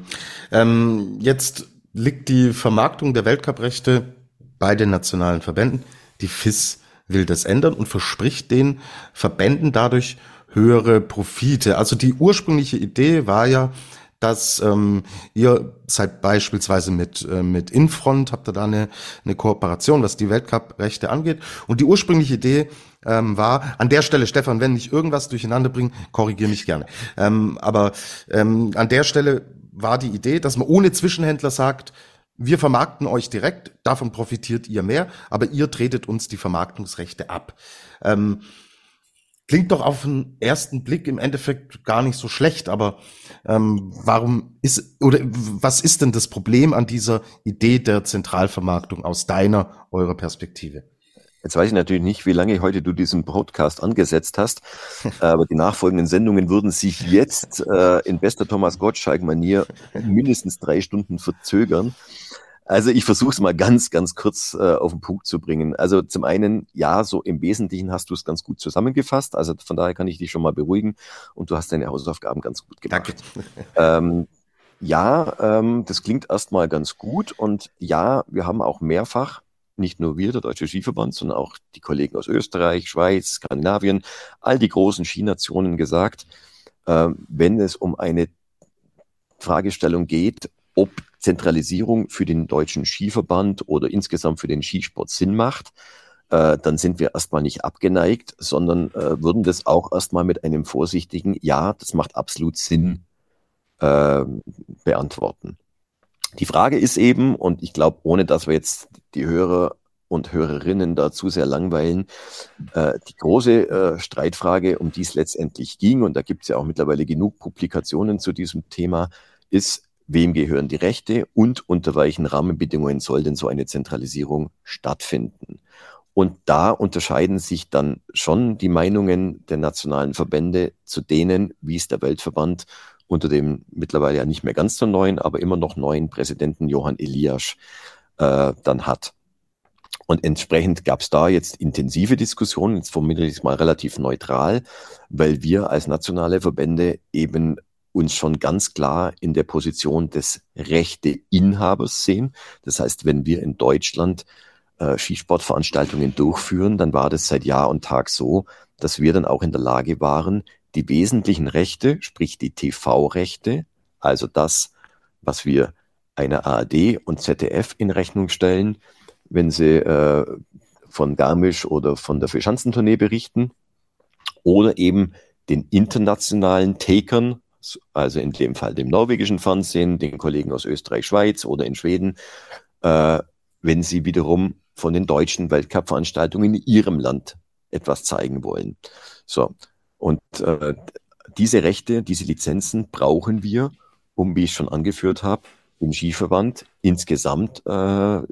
Ähm, jetzt liegt die Vermarktung der Weltcuprechte bei den nationalen Verbänden. Die FIS will das ändern und verspricht den Verbänden dadurch höhere Profite. Also die ursprüngliche Idee war ja, dass ähm, ihr seid beispielsweise mit äh, mit Infront habt ihr da eine, eine Kooperation, was die Weltcup-Rechte angeht. Und die ursprüngliche Idee ähm, war an der Stelle, Stefan, wenn ich irgendwas durcheinander bringe, korrigiere mich gerne. Ähm, aber ähm, an der Stelle war die Idee, dass man ohne Zwischenhändler sagt, wir vermarkten euch direkt, davon profitiert ihr mehr, aber ihr tretet uns die Vermarktungsrechte ab. Ähm, klingt doch auf den ersten Blick im Endeffekt gar nicht so schlecht, aber ähm, warum ist oder was ist denn das Problem an dieser Idee der Zentralvermarktung aus deiner, eurer Perspektive? Jetzt weiß ich natürlich nicht, wie lange heute du diesen Podcast angesetzt hast, aber die nachfolgenden Sendungen würden sich jetzt äh, in bester Thomas Gottschalk-Manier mindestens drei Stunden verzögern. Also ich versuche es mal ganz, ganz kurz äh, auf den Punkt zu bringen. Also zum einen, ja, so im Wesentlichen hast du es ganz gut zusammengefasst. Also von daher kann ich dich schon mal beruhigen und du hast deine Hausaufgaben ganz gut gemacht. Danke. Ähm, ja, ähm, das klingt erstmal ganz gut und ja, wir haben auch mehrfach nicht nur wir, der Deutsche Skiverband, sondern auch die Kollegen aus Österreich, Schweiz, Skandinavien, all die großen Skinationen gesagt, äh, wenn es um eine Fragestellung geht, ob Zentralisierung für den Deutschen Skiverband oder insgesamt für den Skisport Sinn macht, äh, dann sind wir erstmal nicht abgeneigt, sondern äh, würden das auch erstmal mit einem vorsichtigen Ja, das macht absolut Sinn äh, beantworten. Die Frage ist eben, und ich glaube, ohne dass wir jetzt die Hörer und Hörerinnen dazu sehr langweilen, äh, die große äh, Streitfrage, um die es letztendlich ging, und da gibt es ja auch mittlerweile genug Publikationen zu diesem Thema, ist, wem gehören die Rechte und unter welchen Rahmenbedingungen soll denn so eine Zentralisierung stattfinden? Und da unterscheiden sich dann schon die Meinungen der nationalen Verbände zu denen, wie es der Weltverband unter dem mittlerweile ja nicht mehr ganz so neuen, aber immer noch neuen Präsidenten Johann Elias äh, dann hat. Und entsprechend gab es da jetzt intensive Diskussionen, jetzt formuliere ich es mal relativ neutral, weil wir als nationale Verbände eben uns schon ganz klar in der Position des Rechteinhabers sehen. Das heißt, wenn wir in Deutschland äh, Skisportveranstaltungen durchführen, dann war das seit Jahr und Tag so, dass wir dann auch in der Lage waren, die wesentlichen Rechte, sprich die TV-Rechte, also das, was wir einer ARD und ZDF in Rechnung stellen, wenn sie äh, von Garmisch oder von der Vierschanzentournee berichten, oder eben den internationalen Takern, also in dem Fall dem norwegischen Fernsehen, den Kollegen aus Österreich, Schweiz oder in Schweden, äh, wenn sie wiederum von den deutschen Weltcup-Veranstaltungen in ihrem Land etwas zeigen wollen. So, und äh, diese Rechte, diese Lizenzen brauchen wir, um, wie ich schon angeführt habe, den Skiverband insgesamt äh, am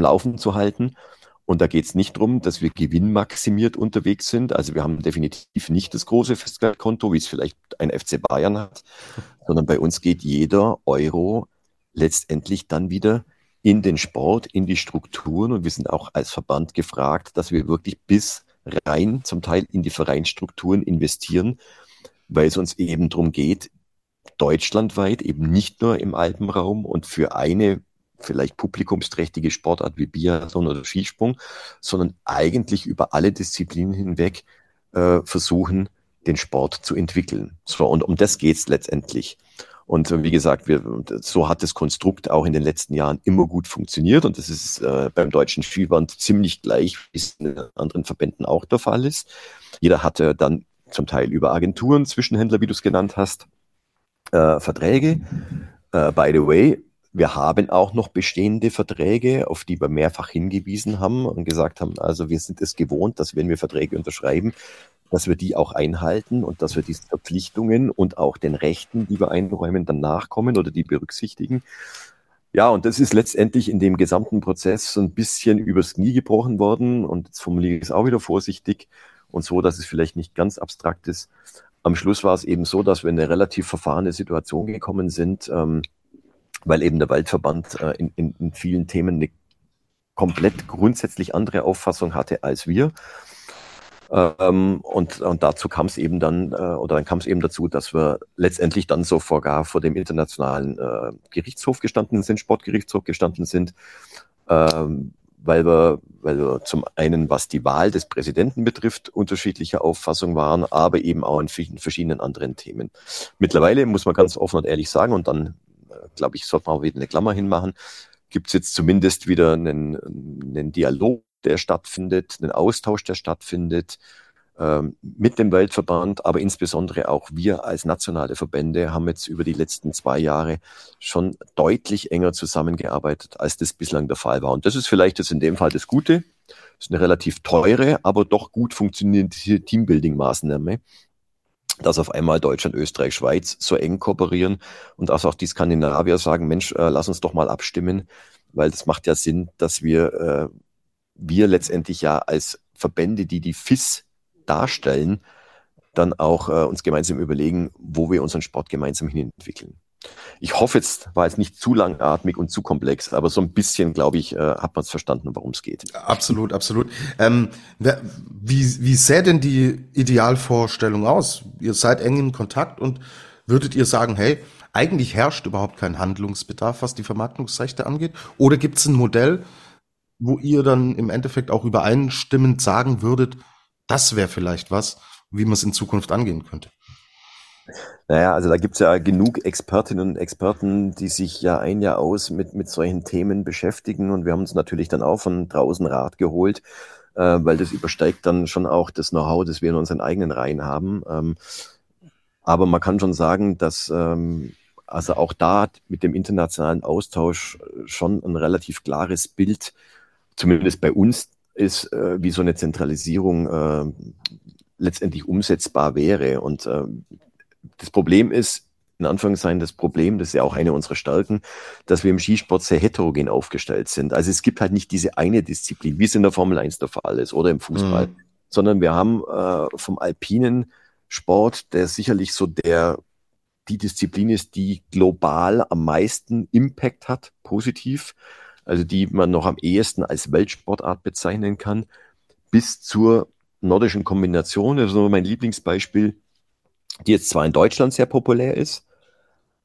Laufen zu halten. Und da geht es nicht darum, dass wir gewinnmaximiert unterwegs sind. Also wir haben definitiv nicht das große Festgeldkonto, wie es vielleicht ein FC Bayern hat, sondern bei uns geht jeder Euro letztendlich dann wieder in den Sport, in die Strukturen. Und wir sind auch als Verband gefragt, dass wir wirklich bis rein, zum Teil in die Vereinsstrukturen investieren, weil es uns eben darum geht, deutschlandweit, eben nicht nur im Alpenraum und für eine vielleicht publikumsträchtige Sportart wie Biathlon oder Skisprung, sondern eigentlich über alle Disziplinen hinweg äh, versuchen, den Sport zu entwickeln. So, und um das geht's letztendlich. Und äh, wie gesagt, wir, so hat das Konstrukt auch in den letzten Jahren immer gut funktioniert. Und das ist äh, beim deutschen Skiband ziemlich gleich, wie es in anderen Verbänden auch der Fall ist. Jeder hatte dann zum Teil über Agenturen, Zwischenhändler, wie du es genannt hast, äh, Verträge. Äh, by the way, wir haben auch noch bestehende Verträge, auf die wir mehrfach hingewiesen haben und gesagt haben, also wir sind es gewohnt, dass wenn wir Verträge unterschreiben, dass wir die auch einhalten und dass wir diesen Verpflichtungen und auch den Rechten, die wir einräumen, dann nachkommen oder die berücksichtigen. Ja, und das ist letztendlich in dem gesamten Prozess so ein bisschen übers Knie gebrochen worden. Und jetzt formuliere ich es auch wieder vorsichtig und so, dass es vielleicht nicht ganz abstrakt ist. Am Schluss war es eben so, dass wir in eine relativ verfahrene Situation gekommen sind, ähm, weil eben der Waldverband äh, in, in, in vielen Themen eine komplett grundsätzlich andere Auffassung hatte als wir. Ähm, und, und dazu kam es eben dann, äh, oder dann kam es eben dazu, dass wir letztendlich dann sogar vor dem internationalen äh, Gerichtshof gestanden sind, Sportgerichtshof gestanden sind, ähm, weil wir, weil wir zum einen, was die Wahl des Präsidenten betrifft, unterschiedlicher Auffassung waren, aber eben auch in verschiedenen anderen Themen. Mittlerweile muss man ganz offen und ehrlich sagen, und dann, glaube ich, sollte man auch wieder eine Klammer hinmachen, gibt es jetzt zumindest wieder einen, einen Dialog, der stattfindet, einen Austausch, der stattfindet ähm, mit dem Weltverband, aber insbesondere auch wir als nationale Verbände haben jetzt über die letzten zwei Jahre schon deutlich enger zusammengearbeitet, als das bislang der Fall war. Und das ist vielleicht jetzt in dem Fall das Gute. Das ist eine relativ teure, aber doch gut funktionierende Teambuilding-Maßnahme, dass auf einmal Deutschland, Österreich, Schweiz so eng kooperieren und dass auch die Skandinavier sagen, Mensch, äh, lass uns doch mal abstimmen, weil das macht ja Sinn, dass wir, äh, wir letztendlich ja als Verbände, die die FIS darstellen, dann auch äh, uns gemeinsam überlegen, wo wir unseren Sport gemeinsam hin entwickeln. Ich hoffe, jetzt war jetzt nicht zu langatmig und zu komplex, aber so ein bisschen, glaube ich, äh, hat man es verstanden, worum es geht. Absolut, absolut. Ähm, wie, wie sähe denn die Idealvorstellung aus? Ihr seid eng in Kontakt und würdet ihr sagen, hey, eigentlich herrscht überhaupt kein Handlungsbedarf, was die Vermarktungsrechte angeht? Oder gibt es ein Modell, wo ihr dann im Endeffekt auch übereinstimmend sagen würdet, das wäre vielleicht was, wie man es in Zukunft angehen könnte. Naja, also da gibt's ja genug Expertinnen und Experten, die sich ja ein Jahr aus mit, mit solchen Themen beschäftigen. Und wir haben uns natürlich dann auch von draußen Rat geholt, äh, weil das übersteigt dann schon auch das Know-how, das wir in unseren eigenen Reihen haben. Ähm, aber man kann schon sagen, dass ähm, also auch da mit dem internationalen Austausch schon ein relativ klares Bild, zumindest bei uns, ist, äh, wie so eine Zentralisierung äh, letztendlich umsetzbar wäre. Und äh, das Problem ist, in Anführungszeichen das Problem, das ist ja auch eine unserer Stärken, dass wir im Skisport sehr heterogen aufgestellt sind. Also es gibt halt nicht diese eine Disziplin, wie es in der Formel 1 der Fall ist oder im Fußball, mhm. sondern wir haben äh, vom alpinen Sport, der sicherlich so der die Disziplin ist, die global am meisten Impact hat, positiv also die man noch am ehesten als Weltsportart bezeichnen kann, bis zur nordischen Kombination. Das ist nur mein Lieblingsbeispiel, die jetzt zwar in Deutschland sehr populär ist,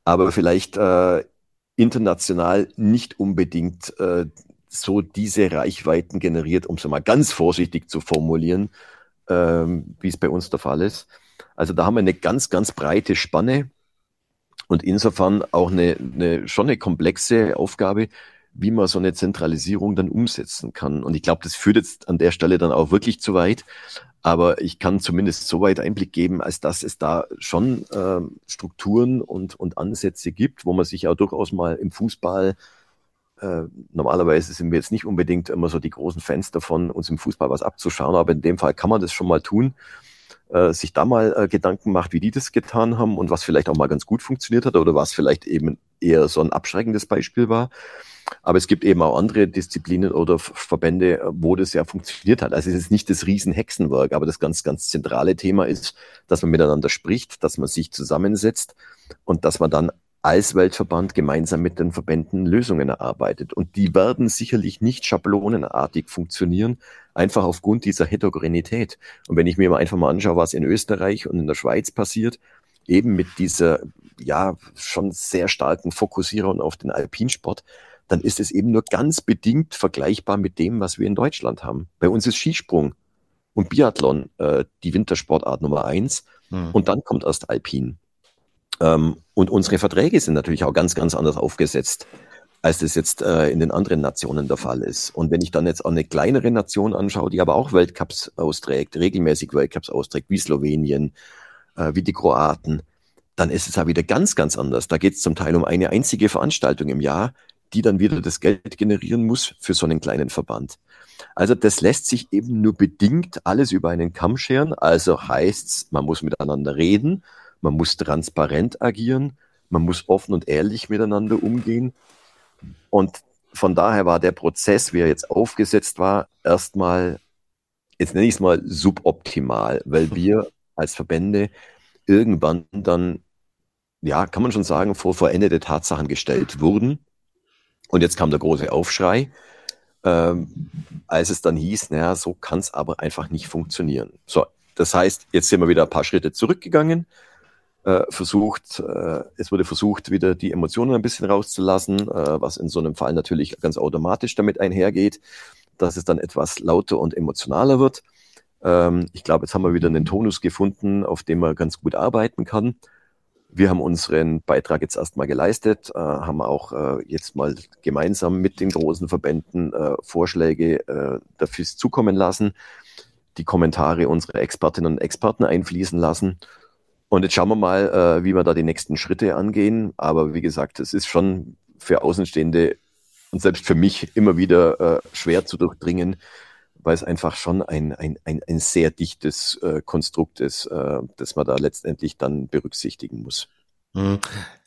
aber vielleicht äh, international nicht unbedingt äh, so diese Reichweiten generiert, um es mal ganz vorsichtig zu formulieren, ähm, wie es bei uns der Fall ist. Also da haben wir eine ganz, ganz breite Spanne und insofern auch eine, eine schon eine komplexe Aufgabe, wie man so eine Zentralisierung dann umsetzen kann. Und ich glaube, das führt jetzt an der Stelle dann auch wirklich zu weit. Aber ich kann zumindest so weit Einblick geben, als dass es da schon äh, Strukturen und, und Ansätze gibt, wo man sich auch durchaus mal im Fußball äh, normalerweise sind wir jetzt nicht unbedingt immer so die großen Fans davon, uns im Fußball was abzuschauen, aber in dem Fall kann man das schon mal tun, äh, sich da mal äh, Gedanken macht, wie die das getan haben und was vielleicht auch mal ganz gut funktioniert hat oder was vielleicht eben eher so ein abschreckendes Beispiel war. Aber es gibt eben auch andere Disziplinen oder Verbände, wo das ja funktioniert hat. Also es ist nicht das Riesenhexenwerk, aber das ganz, ganz zentrale Thema ist, dass man miteinander spricht, dass man sich zusammensetzt und dass man dann als Weltverband gemeinsam mit den Verbänden Lösungen erarbeitet. Und die werden sicherlich nicht schablonenartig funktionieren, einfach aufgrund dieser Heterogenität. Und wenn ich mir mal einfach mal anschaue, was in Österreich und in der Schweiz passiert, eben mit dieser ja schon sehr starken Fokussierung auf den Alpinsport, dann ist es eben nur ganz bedingt vergleichbar mit dem, was wir in Deutschland haben. Bei uns ist Skisprung und Biathlon äh, die Wintersportart Nummer eins mhm. und dann kommt erst Alpin. Ähm, und unsere Verträge sind natürlich auch ganz, ganz anders aufgesetzt, als das jetzt äh, in den anderen Nationen der Fall ist. Und wenn ich dann jetzt auch eine kleinere Nation anschaue, die aber auch Weltcups austrägt, regelmäßig Weltcups austrägt, wie Slowenien, äh, wie die Kroaten, dann ist es ja wieder ganz, ganz anders. Da geht es zum Teil um eine einzige Veranstaltung im Jahr, die dann wieder das Geld generieren muss für so einen kleinen Verband. Also das lässt sich eben nur bedingt alles über einen Kamm scheren. Also heißt's, man muss miteinander reden, man muss transparent agieren, man muss offen und ehrlich miteinander umgehen. Und von daher war der Prozess, wie er jetzt aufgesetzt war, erstmal, jetzt nenne ich es mal suboptimal, weil wir als Verbände irgendwann dann, ja, kann man schon sagen, vor vollendete Tatsachen gestellt wurden und jetzt kam der große Aufschrei. ähm, als es dann hieß, naja, so kann es aber einfach nicht funktionieren. So, das heißt, jetzt sind wir wieder ein paar Schritte zurückgegangen, äh, versucht, äh, es wurde versucht, wieder die Emotionen ein bisschen rauszulassen, äh, was in so einem Fall natürlich ganz automatisch damit einhergeht, dass es dann etwas lauter und emotionaler wird. Ähm, ich glaube, jetzt haben wir wieder einen Tonus gefunden, auf dem man ganz gut arbeiten kann. Wir haben unseren Beitrag jetzt erstmal geleistet, äh, haben auch äh, jetzt mal gemeinsam mit den großen Verbänden äh, Vorschläge äh, FIS zukommen lassen, die Kommentare unserer Expertinnen und Experten einfließen lassen. Und jetzt schauen wir mal, äh, wie wir da die nächsten Schritte angehen. Aber wie gesagt, es ist schon für Außenstehende und selbst für mich immer wieder äh, schwer zu durchdringen, weil es einfach schon ein, ein, ein, ein sehr dichtes äh, Konstrukt ist, äh, das man da letztendlich dann berücksichtigen muss. Mhm.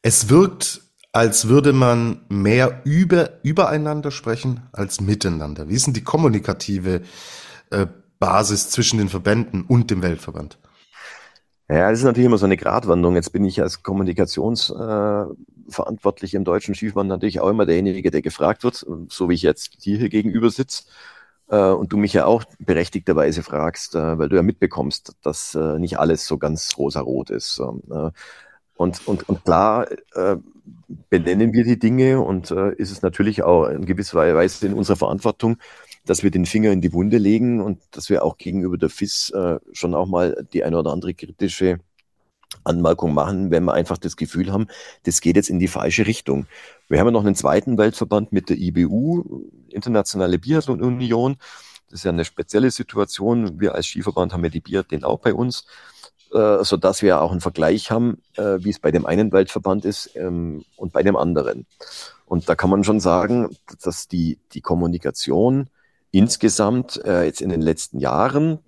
Es wirkt, als würde man mehr über, übereinander sprechen als miteinander. Wie ist denn die kommunikative äh, Basis zwischen den Verbänden und dem Weltverband? Ja, das ist natürlich immer so eine Gratwanderung. Jetzt bin ich als Kommunikationsverantwortlich äh, im deutschen Skiverband natürlich auch immer derjenige, der gefragt wird, so wie ich jetzt dir hier gegenüber sitze äh, und du mich ja auch berechtigterweise fragst, äh, weil du ja mitbekommst, dass äh, nicht alles so ganz rosarot ist. Äh, und, und, und klar benennen wir die Dinge und ist es natürlich auch in gewisser Weise in unserer Verantwortung, dass wir den Finger in die Wunde legen und dass wir auch gegenüber der FIS äh, schon auch mal die eine oder andere kritische Anmerkung machen, wenn wir einfach das Gefühl haben, das geht jetzt in die falsche Richtung. Wir haben ja noch einen zweiten Weltverband mit der IBU, Internationale Biathlon Union. Das ist ja eine spezielle Situation. Wir als Skiverband haben ja die Biathlon auch bei uns, äh, so dass wir auch einen Vergleich haben, äh, wie es bei dem einen Weltverband ist ähm, und bei dem anderen. Und da kann man schon sagen, dass die, die Kommunikation insgesamt äh, jetzt in den letzten Jahren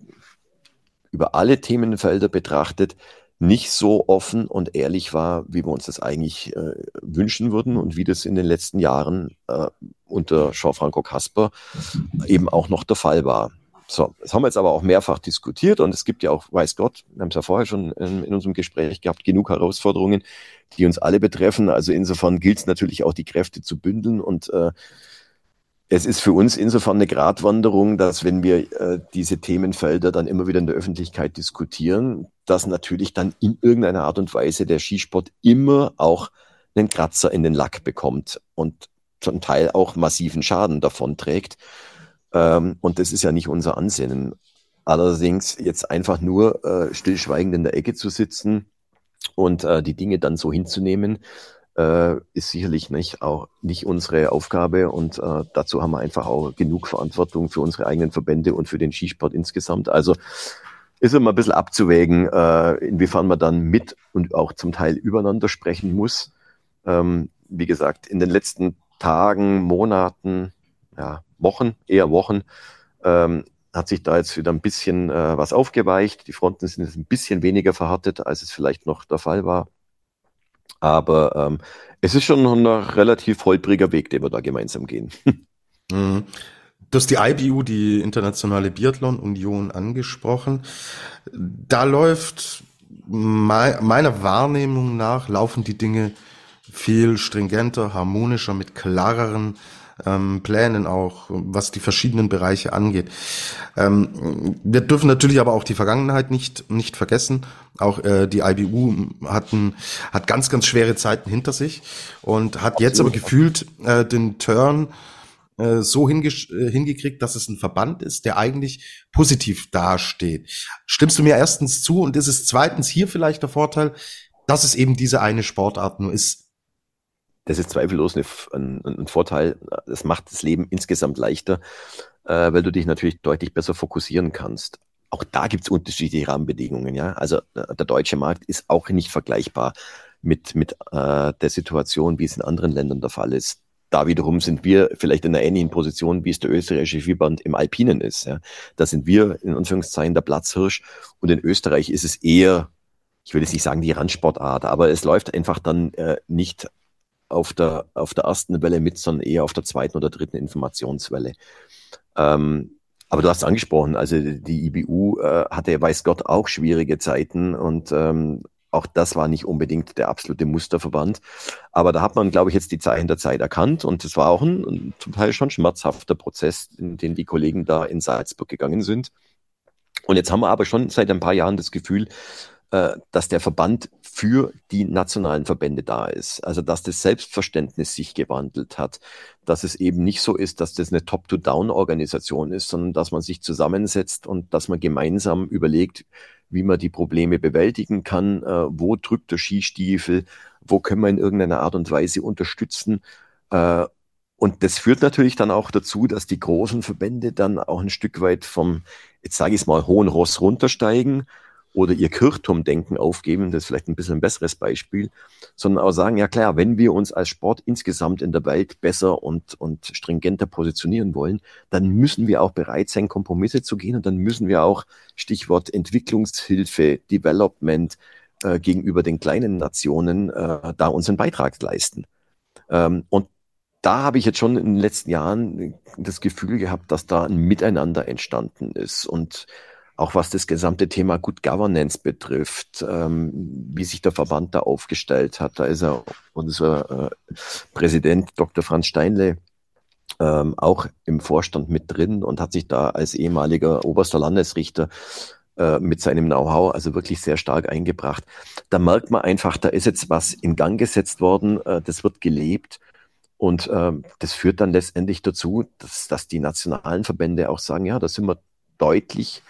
über alle Themenfelder betrachtet nicht so offen und ehrlich war, wie wir uns das eigentlich äh, wünschen würden und wie das in den letzten Jahren äh, unter Jean-Franco Kasper eben auch noch der Fall war. So, das haben wir jetzt aber auch mehrfach diskutiert und es gibt ja auch, weiß Gott, wir haben es ja vorher schon in, in unserem Gespräch gehabt, genug Herausforderungen, die uns alle betreffen. Also insofern gilt es natürlich auch, die Kräfte zu bündeln und äh, es ist für uns insofern eine Gratwanderung, dass wenn wir äh, diese Themenfelder dann immer wieder in der Öffentlichkeit diskutieren, dass natürlich dann in irgendeiner Art und Weise der Skisport immer auch einen Kratzer in den Lack bekommt und zum Teil auch massiven Schaden davon trägt. Ähm, und das ist ja nicht unser Ansinnen. Allerdings jetzt einfach nur äh, stillschweigend in der Ecke zu sitzen und äh, die Dinge dann so hinzunehmen, äh, ist sicherlich nicht auch nicht unsere Aufgabe und äh, dazu haben wir einfach auch genug Verantwortung für unsere eigenen Verbände und für den Skisport insgesamt. Also ist immer ein bisschen abzuwägen, äh, inwiefern man dann mit und auch zum Teil übereinander sprechen muss. Ähm, wie gesagt, in den letzten Tagen, Monaten, ja, Wochen, eher Wochen, ähm, hat sich da jetzt wieder ein bisschen äh, was aufgeweicht. Die Fronten sind jetzt ein bisschen weniger verhärtet, als es vielleicht noch der Fall war. Aber ähm, es ist schon ein relativ holpriger Weg, den wir da gemeinsam gehen. Mhm. Du hast die IBU, die Internationale Biathlon Union, angesprochen. Da läuft meiner Wahrnehmung nach laufen die Dinge viel stringenter, harmonischer, mit klareren ähm, Plänen auch, was die verschiedenen Bereiche angeht. Ähm, wir dürfen natürlich aber auch die Vergangenheit nicht, nicht vergessen. Auch äh, die IBU hatten, hat ganz, ganz schwere Zeiten hinter sich und hat jetzt aber gefühlt äh, den Turn äh, so hinge äh, hingekriegt, dass es ein Verband ist, der eigentlich positiv dasteht. Stimmst du mir erstens zu und ist es zweitens hier vielleicht der Vorteil, dass es eben diese eine Sportart nur ist? Das ist zweifellos ein, ein, Vorteil. Das macht das Leben insgesamt leichter, äh, weil du dich natürlich deutlich besser fokussieren kannst. Auch da gibt es unterschiedliche Rahmenbedingungen. Ja? Also äh, der deutsche Markt ist auch nicht vergleichbar mit, mit äh, der Situation, wie es in anderen Ländern der Fall ist. Da wiederum sind wir vielleicht in einer ähnlichen Position, wie es der österreichische Skiverband im Alpinen ist. Ja? Da sind wir in Anführungszeichen der Platzhirsch und in Österreich ist es eher ich will jetzt nicht sagen die Randsportart, aber es läuft einfach dann äh, nicht auf der, auf der ersten Welle mit, sondern eher auf der zweiten oder dritten Informationswelle. Ähm, aber du hast angesprochen, also die IBU äh, hatte, weiß Gott, auch schwierige Zeiten und ähm, auch das war nicht unbedingt der absolute Musterverband. Aber da hat man, glaube ich, jetzt die Zeichen der Zeit erkannt und es war auch ein, ein zum Teil schon schmerzhafter Prozess, in den die Kollegen da in Salzburg gegangen sind. Und jetzt haben wir aber schon seit ein paar Jahren das Gefühl, äh, dass der Verband für die nationalen Verbände da ist. Also dass das Selbstverständnis sich gewandelt hat, dass es eben nicht so ist, dass das eine Top-to-Down-Organisation ist, sondern dass man sich zusammensetzt und dass man gemeinsam überlegt, wie man die Probleme bewältigen kann, äh, wo drückt der Skistiefel, wo können wir in irgendeiner Art und Weise unterstützen. Äh, und das führt natürlich dann auch dazu, dass die großen Verbände dann auch ein Stück weit vom, jetzt sage ich es mal, hohen Ross runtersteigen oder ihr Kirchturmdenken aufgeben, das ist vielleicht ein bisschen ein besseres Beispiel, sondern auch sagen, ja klar, wenn wir uns als Sport insgesamt in der Welt besser und, und stringenter positionieren wollen, dann müssen wir auch bereit sein, Kompromisse zu gehen und dann müssen wir auch, Stichwort Entwicklungshilfe, Development, äh, gegenüber den kleinen Nationen äh, da unseren Beitrag leisten. Ähm, und da habe ich jetzt schon in den letzten Jahren das Gefühl gehabt, dass da ein Miteinander entstanden ist und auch was das gesamte Thema Good Governance betrifft, ähm, wie sich der Verband da aufgestellt hat. Da ist er unser äh, Präsident Dr. Franz Steinle ähm, auch im Vorstand mit drin und hat sich da als ehemaliger oberster Landesrichter äh, mit seinem Know-how also wirklich sehr stark eingebracht. Da merkt man einfach, da ist jetzt was in Gang gesetzt worden, äh, das wird gelebt. Und äh, das führt dann letztendlich dazu, dass, dass die nationalen Verbände auch sagen, ja, da sind wir deutlich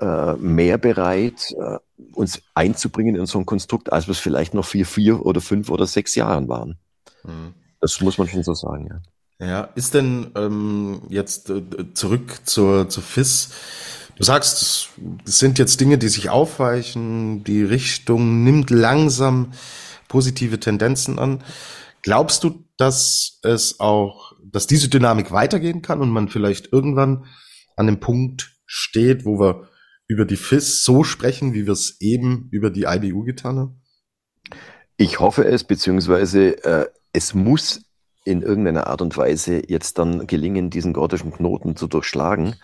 äh, mehr bereit, äh, uns einzubringen in so ein Konstrukt, als wir es vielleicht noch vier, vier oder fünf oder sechs Jahren waren. Mhm. Das muss man schon so sagen, ja. Ja, ist denn ähm, jetzt äh, zurück zur, zur FIS? Du sagst, es sind jetzt Dinge, die sich aufweichen, die Richtung nimmt langsam positive Tendenzen an. Glaubst du, dass es auch, dass diese Dynamik weitergehen kann und man vielleicht irgendwann an dem Punkt steht, wo wir über die FIS so sprechen, wie wir es eben über die IBU getan haben? Ich hoffe es, beziehungsweise äh, es muss in irgendeiner Art und Weise jetzt dann gelingen, diesen gordischen Knoten zu durchschlagen,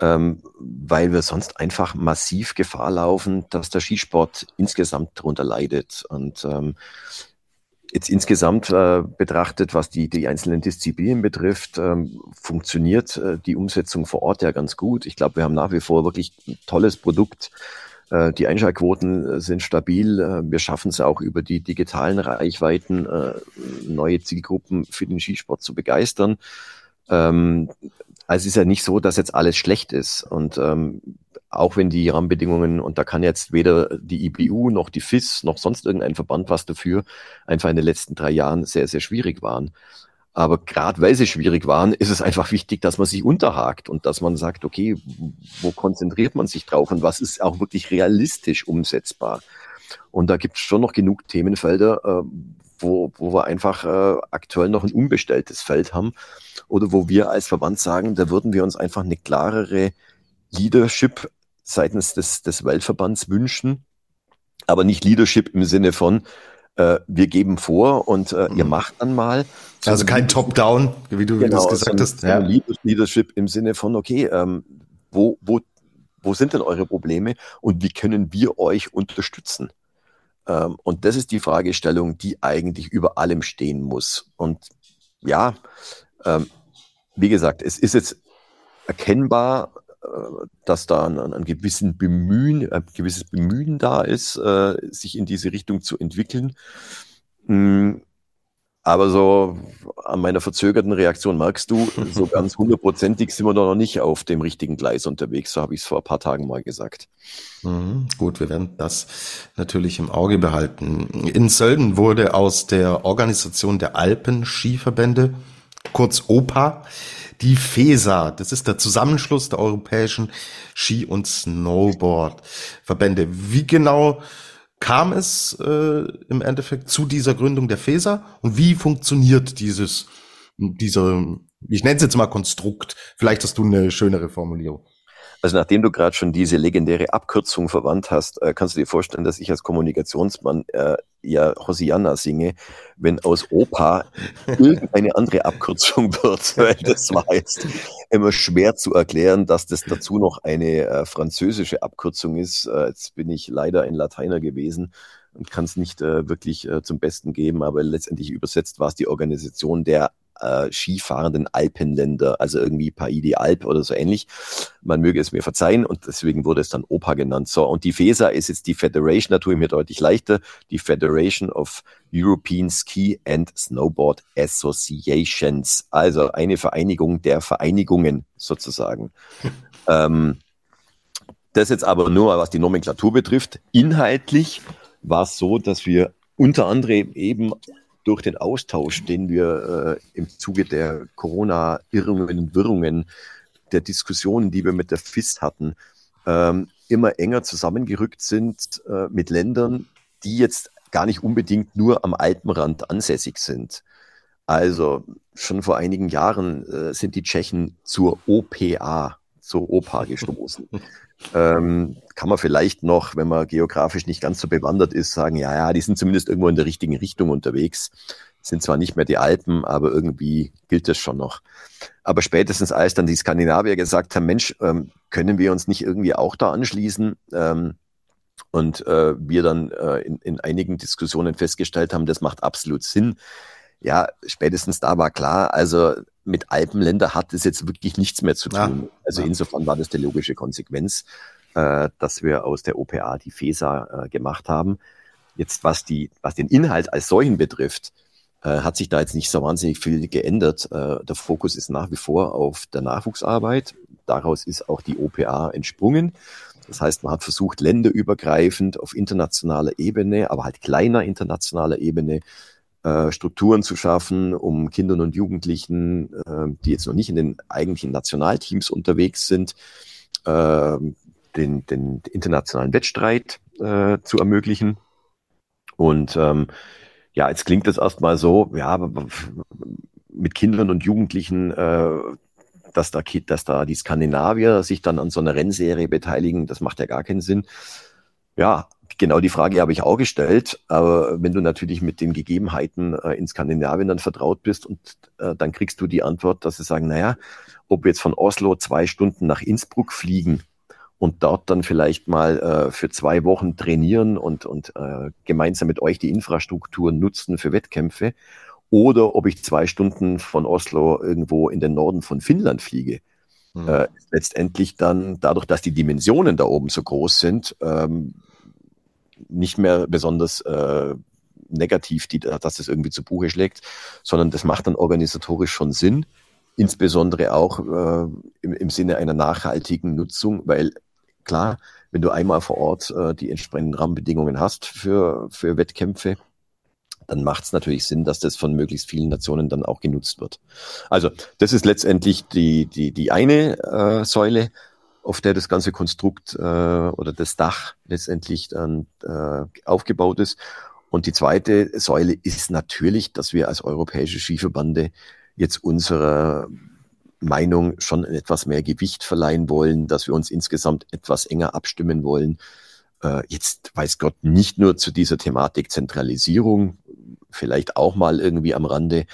ähm, weil wir sonst einfach massiv Gefahr laufen, dass der Skisport insgesamt darunter leidet. Und ähm, Jetzt insgesamt äh, betrachtet, was die, die einzelnen Disziplinen betrifft, ähm, funktioniert äh, die Umsetzung vor Ort ja ganz gut. Ich glaube, wir haben nach wie vor wirklich ein tolles Produkt. Äh, die Einschaltquoten äh, sind stabil. Äh, wir schaffen es auch über die digitalen Reichweiten, äh, neue Zielgruppen für den Skisport zu begeistern. Ähm, also es ist ja nicht so, dass jetzt alles schlecht ist. Und ähm, auch wenn die Rahmenbedingungen, und da kann jetzt weder die IBU noch die FIS noch sonst irgendein Verband was dafür, einfach in den letzten drei Jahren sehr, sehr schwierig waren. Aber gerade weil sie schwierig waren, ist es einfach wichtig, dass man sich unterhakt und dass man sagt, okay, wo konzentriert man sich drauf und was ist auch wirklich realistisch umsetzbar? Und da gibt es schon noch genug Themenfelder, äh, wo, wo wir einfach äh, aktuell noch ein unbestelltes Feld haben oder wo wir als Verband sagen, da würden wir uns einfach eine klarere Leadership seitens des, des Weltverbands wünschen, aber nicht Leadership im Sinne von, äh, wir geben vor und äh, ihr mhm. macht dann mal. Also kein Top-Down, wie du, genau, das gesagt hast. Ja. Leadership im Sinne von, okay, ähm, wo, wo, wo sind denn eure Probleme und wie können wir euch unterstützen? Ähm, und das ist die Fragestellung, die eigentlich über allem stehen muss. Und ja, ähm, wie gesagt, es ist jetzt erkennbar, dass da ein, ein, gewissen Bemühen, ein gewisses Bemühen da ist, äh, sich in diese Richtung zu entwickeln. Mm, aber so an meiner verzögerten Reaktion merkst du, so ganz hundertprozentig sind wir doch noch nicht auf dem richtigen Gleis unterwegs. So habe ich es vor ein paar Tagen mal gesagt. Mhm, gut, wir werden das natürlich im Auge behalten. In Sölden wurde aus der Organisation der Alpen-Skiverbände, kurz OPA, die FESA, das ist der Zusammenschluss der europäischen Ski- und Snowboard-Verbände. Wie genau kam es äh, im Endeffekt zu dieser Gründung der FESA und wie funktioniert dieses, dieser, ich nenne es jetzt mal Konstrukt, vielleicht hast du eine schönere Formulierung. Also nachdem du gerade schon diese legendäre Abkürzung verwandt hast, äh, kannst du dir vorstellen, dass ich als Kommunikationsmann äh, ja Hosianna singe, wenn aus Opa irgendeine andere Abkürzung wird. Weil das war jetzt immer schwer zu erklären, dass das dazu noch eine äh, französische Abkürzung ist. Äh, jetzt bin ich leider ein Lateiner gewesen und kann es nicht äh, wirklich äh, zum Besten geben, aber letztendlich übersetzt war es die Organisation der äh, skifahrenden Alpenländer, also irgendwie Paidi Alp oder so ähnlich. Man möge es mir verzeihen und deswegen wurde es dann OPA genannt. So, und die FESA ist jetzt die Federation, da tue ich mir deutlich leichter, die Federation of European Ski and Snowboard Associations, also eine Vereinigung der Vereinigungen sozusagen. ähm, das jetzt aber nur, was die Nomenklatur betrifft. Inhaltlich war es so, dass wir unter anderem eben durch den Austausch, den wir äh, im Zuge der Corona-Irrungen und Wirrungen, der Diskussionen, die wir mit der FIS hatten, ähm, immer enger zusammengerückt sind äh, mit Ländern, die jetzt gar nicht unbedingt nur am Alpenrand ansässig sind. Also schon vor einigen Jahren äh, sind die Tschechen zur OPA, zur OPA gestoßen. ähm, kann man vielleicht noch, wenn man geografisch nicht ganz so bewandert ist, sagen, ja, ja, die sind zumindest irgendwo in der richtigen Richtung unterwegs. Sind zwar nicht mehr die Alpen, aber irgendwie gilt das schon noch. Aber spätestens als dann die Skandinavier gesagt haben, Mensch, ähm, können wir uns nicht irgendwie auch da anschließen? Ähm, und äh, wir dann äh, in, in einigen Diskussionen festgestellt haben, das macht absolut Sinn. Ja, spätestens da war klar, also mit Alpenländer hat es jetzt wirklich nichts mehr zu tun. Ja, also ja. insofern war das die logische Konsequenz, äh, dass wir aus der OPA die FESA äh, gemacht haben. Jetzt was die, was den Inhalt als solchen betrifft, äh, hat sich da jetzt nicht so wahnsinnig viel geändert. Äh, der Fokus ist nach wie vor auf der Nachwuchsarbeit. Daraus ist auch die OPA entsprungen. Das heißt, man hat versucht, länderübergreifend auf internationaler Ebene, aber halt kleiner internationaler Ebene, äh, Strukturen zu schaffen, um Kindern und Jugendlichen, äh, die jetzt noch nicht in den eigentlichen Nationalteams unterwegs sind, äh, den, den internationalen Wettstreit zu ermöglichen. Und ähm, ja, jetzt klingt das erstmal so, ja, mit Kindern und Jugendlichen, dass da, dass da die Skandinavier sich dann an so einer Rennserie beteiligen, das macht ja gar keinen Sinn. Ja, genau die Frage habe ich auch gestellt. Aber wenn du natürlich mit den Gegebenheiten äh, in Skandinavien dann vertraut bist und äh, dann kriegst du die Antwort, dass sie sagen, naja, ob wir jetzt von Oslo zwei Stunden nach Innsbruck fliegen und dort dann vielleicht mal äh, für zwei Wochen trainieren und, und gemeinsam mit euch die Infrastruktur nutzen für Wettkämpfe oder ob ich zwei Stunden von Oslo irgendwo in den Norden von Finnland fliege. Mhm. Äh, letztendlich dann dadurch, dass die Dimensionen da oben so groß sind, ähm, nicht mehr besonders äh, negativ, die, dass das irgendwie zu Buche schlägt, sondern das macht dann organisatorisch schon Sinn, insbesondere auch äh, im, im Sinne einer nachhaltigen Nutzung, weil klar, wenn du einmal vor Ort äh, die entsprechenden Rahmenbedingungen hast für, für Wettkämpfe, dann macht es natürlich Sinn, dass das von möglichst vielen Nationen dann auch genutzt wird. Also das ist letztendlich die, die, die eine äh, Säule auf der das ganze Konstrukt äh, oder das Dach letztendlich dann äh, aufgebaut ist. Und die zweite Säule ist natürlich, dass wir als europäische Skiverbande jetzt unserer Meinung schon etwas mehr Gewicht verleihen wollen, dass wir uns insgesamt etwas enger abstimmen wollen. Äh, jetzt weiß Gott nicht nur zu dieser Thematik Zentralisierung, vielleicht auch mal irgendwie am Rande,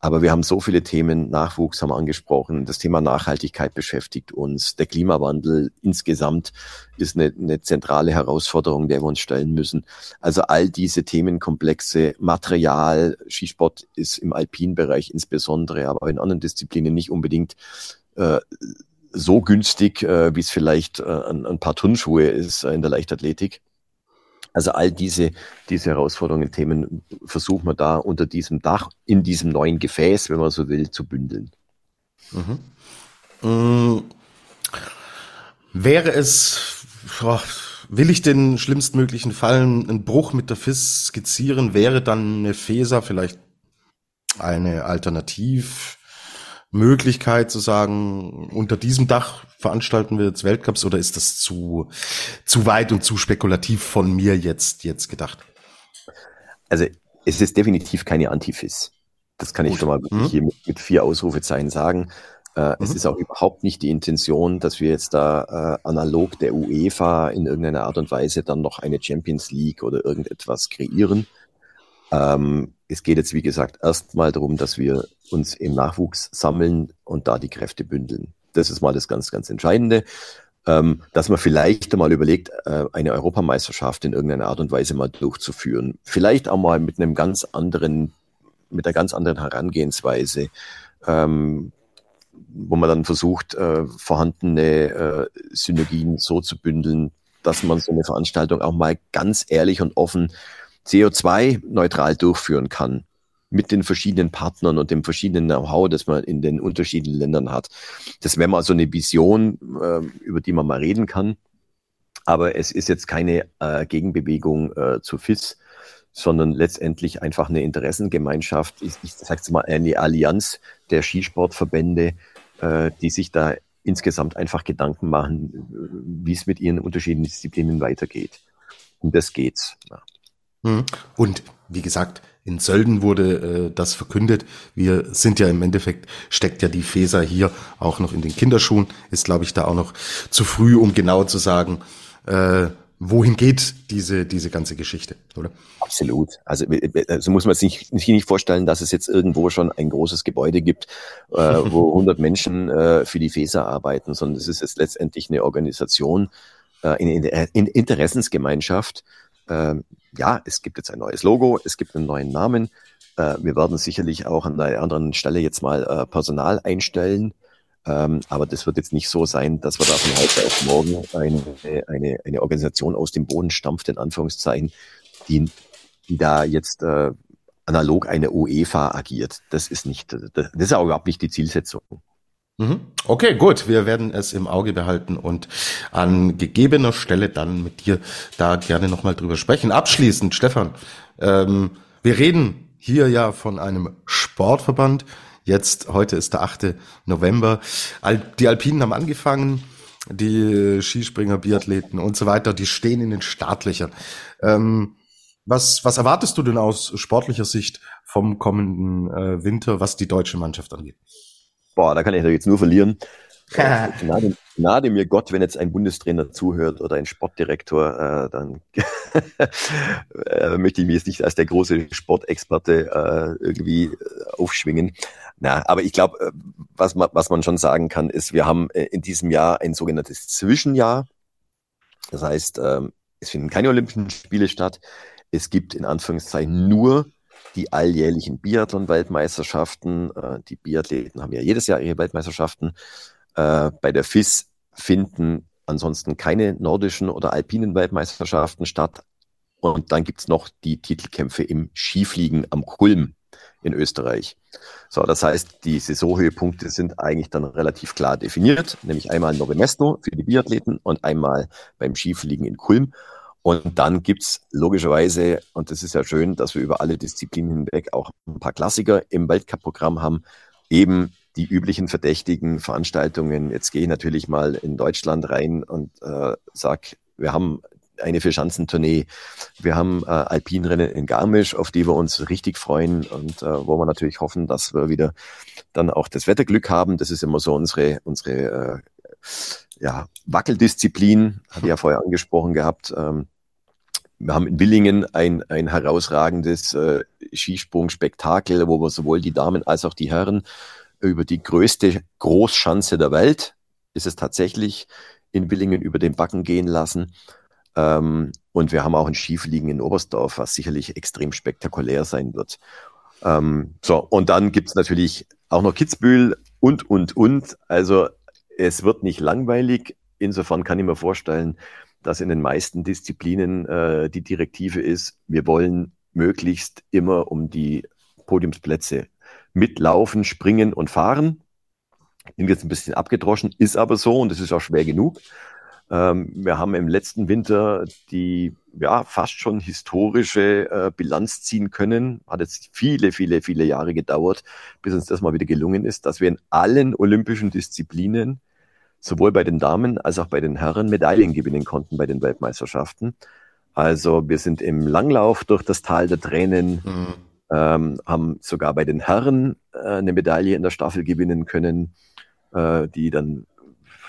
aber wir haben so viele Themen, Nachwuchs haben wir angesprochen, das Thema Nachhaltigkeit beschäftigt uns, der Klimawandel insgesamt ist eine, eine zentrale Herausforderung, der wir uns stellen müssen. Also all diese Themenkomplexe, Material, Skisport ist im Alpinbereich insbesondere, aber in anderen Disziplinen nicht unbedingt äh, so günstig, äh, wie es vielleicht äh, ein, ein paar Turnschuhe ist äh, in der Leichtathletik. Also all diese, diese Herausforderungen, Themen versuchen wir da unter diesem Dach, in diesem neuen Gefäß, wenn man so will, zu bündeln. Mhm. Mhm. Wäre es, oh, will ich den schlimmstmöglichen Fall, einen Bruch mit der FIS skizzieren, wäre dann eine FESA vielleicht eine Alternativmöglichkeit zu sagen, unter diesem Dach veranstalten wir jetzt Weltcups oder ist das zu, zu weit und zu spekulativ von mir jetzt, jetzt gedacht? Also, es ist definitiv keine Antifis. Das kann Gut. ich schon mal mhm. hier mit, mit, vier Ausrufezeichen sagen. Äh, mhm. Es ist auch überhaupt nicht die Intention, dass wir jetzt da äh, analog der UEFA in irgendeiner Art und Weise dann noch eine Champions League oder irgendetwas kreieren. Ähm, es geht jetzt, wie gesagt, erstmal darum, dass wir uns im Nachwuchs sammeln und da die Kräfte bündeln. Das ist mal das ganz, ganz Entscheidende. Ähm, dass man vielleicht einmal überlegt, äh, eine Europameisterschaft in irgendeiner Art und Weise mal durchzuführen. Vielleicht auch mal mit einem ganz anderen, mit einer ganz anderen Herangehensweise. Ähm, wo man dann versucht, äh, vorhandene äh, Synergien so zu bündeln, dass man so eine Veranstaltung auch mal ganz ehrlich und offen CO2-neutral durchführen kann mit den verschiedenen Partnern und dem verschiedenen Know-how, das man in den unterschiedlichen Ländern hat. Das wäre mal so eine Vision, äh, über die man mal reden kann. Aber es ist jetzt keine äh, Gegenbewegung äh, zu FIS, sondern letztendlich einfach eine Interessengemeinschaft. Ich, ich sage mal eine Allianz der Skisportverbände, äh, die sich da insgesamt einfach Gedanken machen, wie es mit ihren unterschiedlichen Disziplinen weitergeht. Und das geht's. Ja. Hm. Und wie gesagt, in Sölden wurde äh, das verkündet. Wir sind ja im Endeffekt, steckt ja die Feser hier auch noch in den Kinderschuhen. Ist, glaube ich, da auch noch zu früh, um genau zu sagen, äh, wohin geht diese, diese ganze Geschichte, oder? Absolut. Also, also muss man sich nicht, nicht vorstellen, dass es jetzt irgendwo schon ein großes Gebäude gibt, äh, wo 100 Menschen äh, für die FESA arbeiten, sondern es ist jetzt letztendlich eine Organisation, äh, in, in Interessensgemeinschaft. Ja, es gibt jetzt ein neues Logo, es gibt einen neuen Namen. Äh, wir werden sicherlich auch an einer anderen Stelle jetzt mal äh, Personal einstellen. Ähm, aber das wird jetzt nicht so sein, dass wir da von heute auf morgen eine, eine, eine Organisation aus dem Boden stampft, in Anführungszeichen, die, die da jetzt äh, analog eine UEFA agiert. Das ist nicht, das ist auch überhaupt nicht die Zielsetzung. Mhm. Okay, gut. Wir werden es im Auge behalten und an gegebener Stelle dann mit dir da gerne nochmal drüber sprechen. Abschließend, Stefan, ähm, wir reden hier ja von einem Sportverband, Jetzt, heute ist der 8. November. Die Alpinen haben angefangen, die Skispringer, Biathleten und so weiter, die stehen in den Startlöchern. Ähm, was, was erwartest du denn aus sportlicher Sicht vom kommenden äh, Winter, was die deutsche Mannschaft angeht? Boah, da kann ich jetzt nur verlieren. Gnade, Gnade, mir Gott, wenn jetzt ein Bundestrainer zuhört oder ein Sportdirektor, äh, dann äh, möchte ich mich jetzt nicht als der große Sportexperte äh, irgendwie äh, aufschwingen. Na, aber ich glaube, äh, was man, was man schon sagen kann, ist, wir haben äh, in diesem Jahr ein sogenanntes Zwischenjahr. Das heißt, ähm, es finden keine Olympischen Spiele statt. Es gibt in Anführungszeichen nur die alljährlichen Biathlon-Weltmeisterschaften. Die Biathleten haben ja jedes Jahr ihre Weltmeisterschaften. Äh, bei der FIS finden ansonsten keine nordischen oder alpinen Weltmeisterschaften statt. Und dann gibt's noch die Titelkämpfe im Skifliegen am Kulm in Österreich. So, das heißt, die Saisonhöhepunkte sind eigentlich dann relativ klar definiert, nämlich einmal Nove Mesto für die Biathleten und einmal beim Skifliegen in Kulm. Und dann gibt's logischerweise, und das ist ja schön, dass wir über alle Disziplinen hinweg auch ein paar Klassiker im Weltcup-Programm haben, eben die üblichen verdächtigen Veranstaltungen. Jetzt gehe ich natürlich mal in Deutschland rein und äh, sag, wir haben eine Vierschanzentournee. Wir haben äh, Alpinrennen in Garmisch, auf die wir uns richtig freuen und äh, wo wir natürlich hoffen, dass wir wieder dann auch das Wetterglück haben. Das ist immer so unsere, unsere äh, ja, Wackeldisziplin, hatte ich ja vorher angesprochen gehabt. Ähm, wir haben in Willingen ein, ein herausragendes äh, Skisprungspektakel, wo wir sowohl die Damen als auch die Herren über die größte Großschanze der Welt ist es tatsächlich in Willingen über den Backen gehen lassen. Ähm, und wir haben auch ein Skifliegen in Oberstdorf, was sicherlich extrem spektakulär sein wird. Ähm, so, und dann gibt's natürlich auch noch Kitzbühel und, und, und. Also es wird nicht langweilig. Insofern kann ich mir vorstellen, dass in den meisten Disziplinen äh, die Direktive ist, wir wollen möglichst immer um die Podiumsplätze mitlaufen, springen und fahren. Bin jetzt ein bisschen abgedroschen, ist aber so und es ist auch schwer genug. Ähm, wir haben im letzten Winter die ja fast schon historische äh, Bilanz ziehen können. Hat jetzt viele, viele, viele Jahre gedauert, bis uns das mal wieder gelungen ist, dass wir in allen olympischen Disziplinen sowohl bei den Damen als auch bei den Herren Medaillen gewinnen konnten bei den Weltmeisterschaften. Also wir sind im Langlauf durch das Tal der Tränen, mhm. ähm, haben sogar bei den Herren äh, eine Medaille in der Staffel gewinnen können. äh, die dann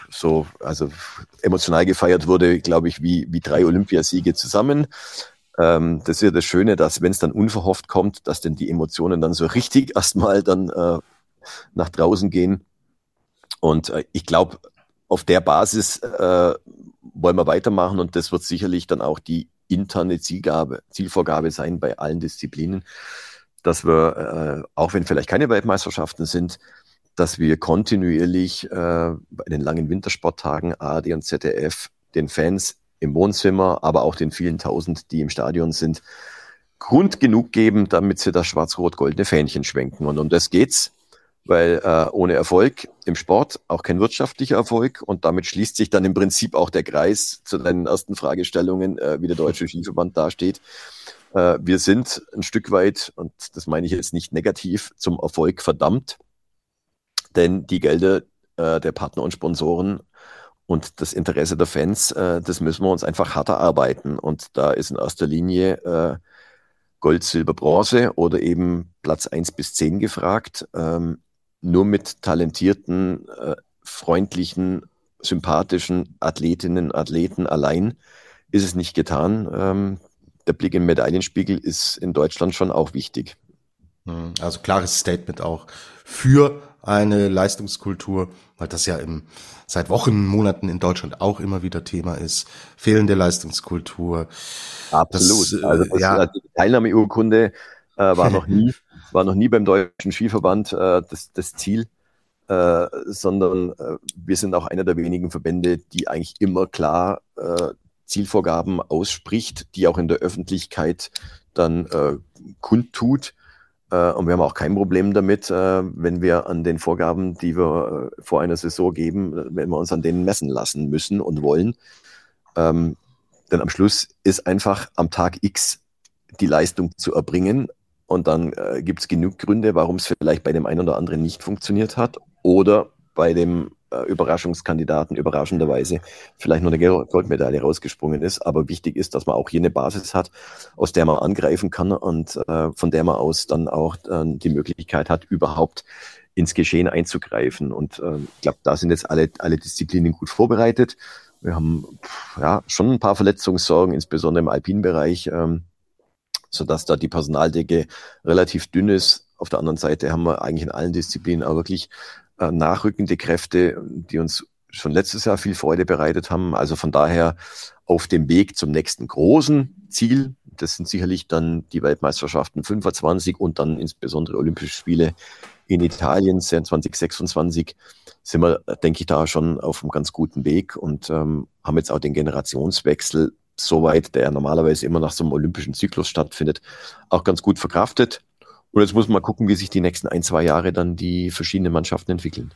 so, also emotional gefeiert wurde, glaube ich, wie, wie drei Olympiasiege zusammen. Ähm, das ist ja das Schöne, dass wenn es dann unverhofft kommt, dass dann die Emotionen dann so richtig erstmal dann äh, nach draußen gehen. Und äh, ich glaube, auf der Basis äh, wollen wir weitermachen und das wird sicherlich dann auch die interne Zielgabe, Zielvorgabe sein bei allen Disziplinen, dass wir, äh, auch wenn vielleicht keine Weltmeisterschaften sind, dass wir kontinuierlich äh, bei den langen Wintersporttagen ARD und ZDF den Fans im Wohnzimmer, aber auch den vielen Tausend, die im Stadion sind, Grund genug geben, damit sie das schwarz-rot-goldene Fähnchen schwenken. Und um das geht's weil äh, ohne Erfolg im Sport auch kein wirtschaftlicher Erfolg und damit schließt sich dann im Prinzip auch der Kreis zu deinen ersten Fragestellungen, äh, wie der Deutsche Skiverband dasteht. Äh, wir sind ein Stück weit, und das meine ich jetzt nicht negativ, zum Erfolg verdammt, denn die Gelder äh, der Partner und Sponsoren und das Interesse der Fans, äh, das müssen wir uns einfach hart erarbeiten. Und da ist in erster Linie äh, Gold, Silber, Bronze oder eben Platz eins bis zehn gefragt. Ähm, nur mit talentierten, äh, freundlichen, sympathischen Athletinnen, Athleten allein ist es nicht getan. Ähm, der Blick im Medaillenspiegel ist in Deutschland schon auch wichtig. Hm, also klares Statement auch für eine Leistungskultur, weil das ja im, seit Wochen, Monaten in Deutschland auch immer wieder Thema ist. Fehlende Leistungskultur. Absolut. Das, äh, also das, ja. die Teilnahmeurkunde äh, war noch nie war noch nie beim Deutschen Skiverband äh, das, das Ziel, äh, sondern äh, wir sind auch einer der wenigen Verbände, die eigentlich immer klar äh, Zielvorgaben ausspricht, die auch in der Öffentlichkeit dann äh, kundtut. Äh, und wir haben auch kein Problem damit, äh, wenn wir an den Vorgaben, die wir äh, vor einer Saison geben, wenn wir uns an denen messen lassen müssen und wollen. Ähm, denn am Schluss ist einfach am Tag X die Leistung zu erbringen, und dann äh, gibt es genug Gründe, warum es vielleicht bei dem einen oder anderen nicht funktioniert hat oder bei dem äh, Überraschungskandidaten überraschenderweise vielleicht nur eine Goldmedaille rausgesprungen ist. Aber wichtig ist, dass man auch hier eine Basis hat, aus der man angreifen kann und äh, von der man aus dann auch äh, die Möglichkeit hat, überhaupt ins Geschehen einzugreifen. Und äh, ich glaube, da sind jetzt alle, alle Disziplinen gut vorbereitet. Wir haben ja schon ein paar Verletzungssorgen, insbesondere im alpinen Bereich. Ähm, sodass da die Personaldecke relativ dünn ist. Auf der anderen Seite haben wir eigentlich in allen Disziplinen auch wirklich äh, nachrückende Kräfte, die uns schon letztes Jahr viel Freude bereitet haben. Also von daher auf dem Weg zum nächsten großen Ziel. Das sind sicherlich dann die Weltmeisterschaften 25 und dann insbesondere Olympische Spiele in Italien 2026 sind wir, denke ich, da schon auf einem ganz guten Weg und ähm, haben jetzt auch den Generationswechsel soweit, der normalerweise immer nach so einem olympischen Zyklus stattfindet, auch ganz gut verkraftet. Und jetzt muss man gucken, wie sich die nächsten ein, zwei Jahre dann die verschiedenen Mannschaften entwickeln.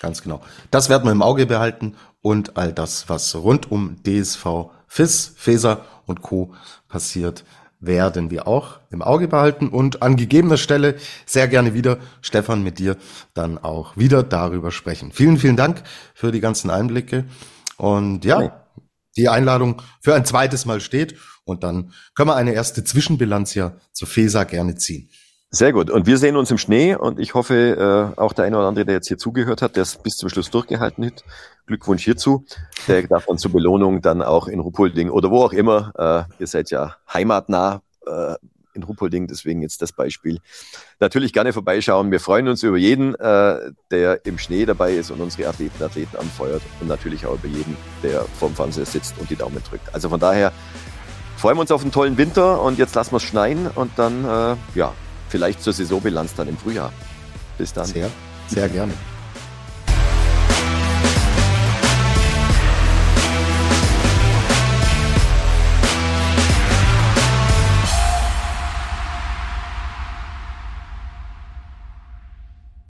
Ganz genau. Das werden wir im Auge behalten und all das, was rund um DSV, FIS, FESA und Co. passiert, werden wir auch im Auge behalten und an gegebener Stelle sehr gerne wieder, Stefan, mit dir dann auch wieder darüber sprechen. Vielen, vielen Dank für die ganzen Einblicke und ja, die Einladung für ein zweites Mal steht. Und dann können wir eine erste Zwischenbilanz ja zu FESA gerne ziehen. Sehr gut. Und wir sehen uns im Schnee und ich hoffe, äh, auch der eine oder andere, der jetzt hier zugehört hat, der es bis zum Schluss durchgehalten hat, Glückwunsch hierzu. Der darf dann zur Belohnung dann auch in Ruppolding oder wo auch immer, äh, ihr seid ja heimatnah, äh, in Ruppolding, deswegen jetzt das Beispiel. Natürlich gerne vorbeischauen. Wir freuen uns über jeden, äh, der im Schnee dabei ist und unsere Athleten, Athleten anfeuert und natürlich auch über jeden, der vorm Fernseher sitzt und die Daumen drückt. Also von daher freuen wir uns auf einen tollen Winter und jetzt lassen wir es schneien und dann, äh, ja, vielleicht zur Saisonbilanz dann im Frühjahr. Bis dann. Sehr, sehr gerne.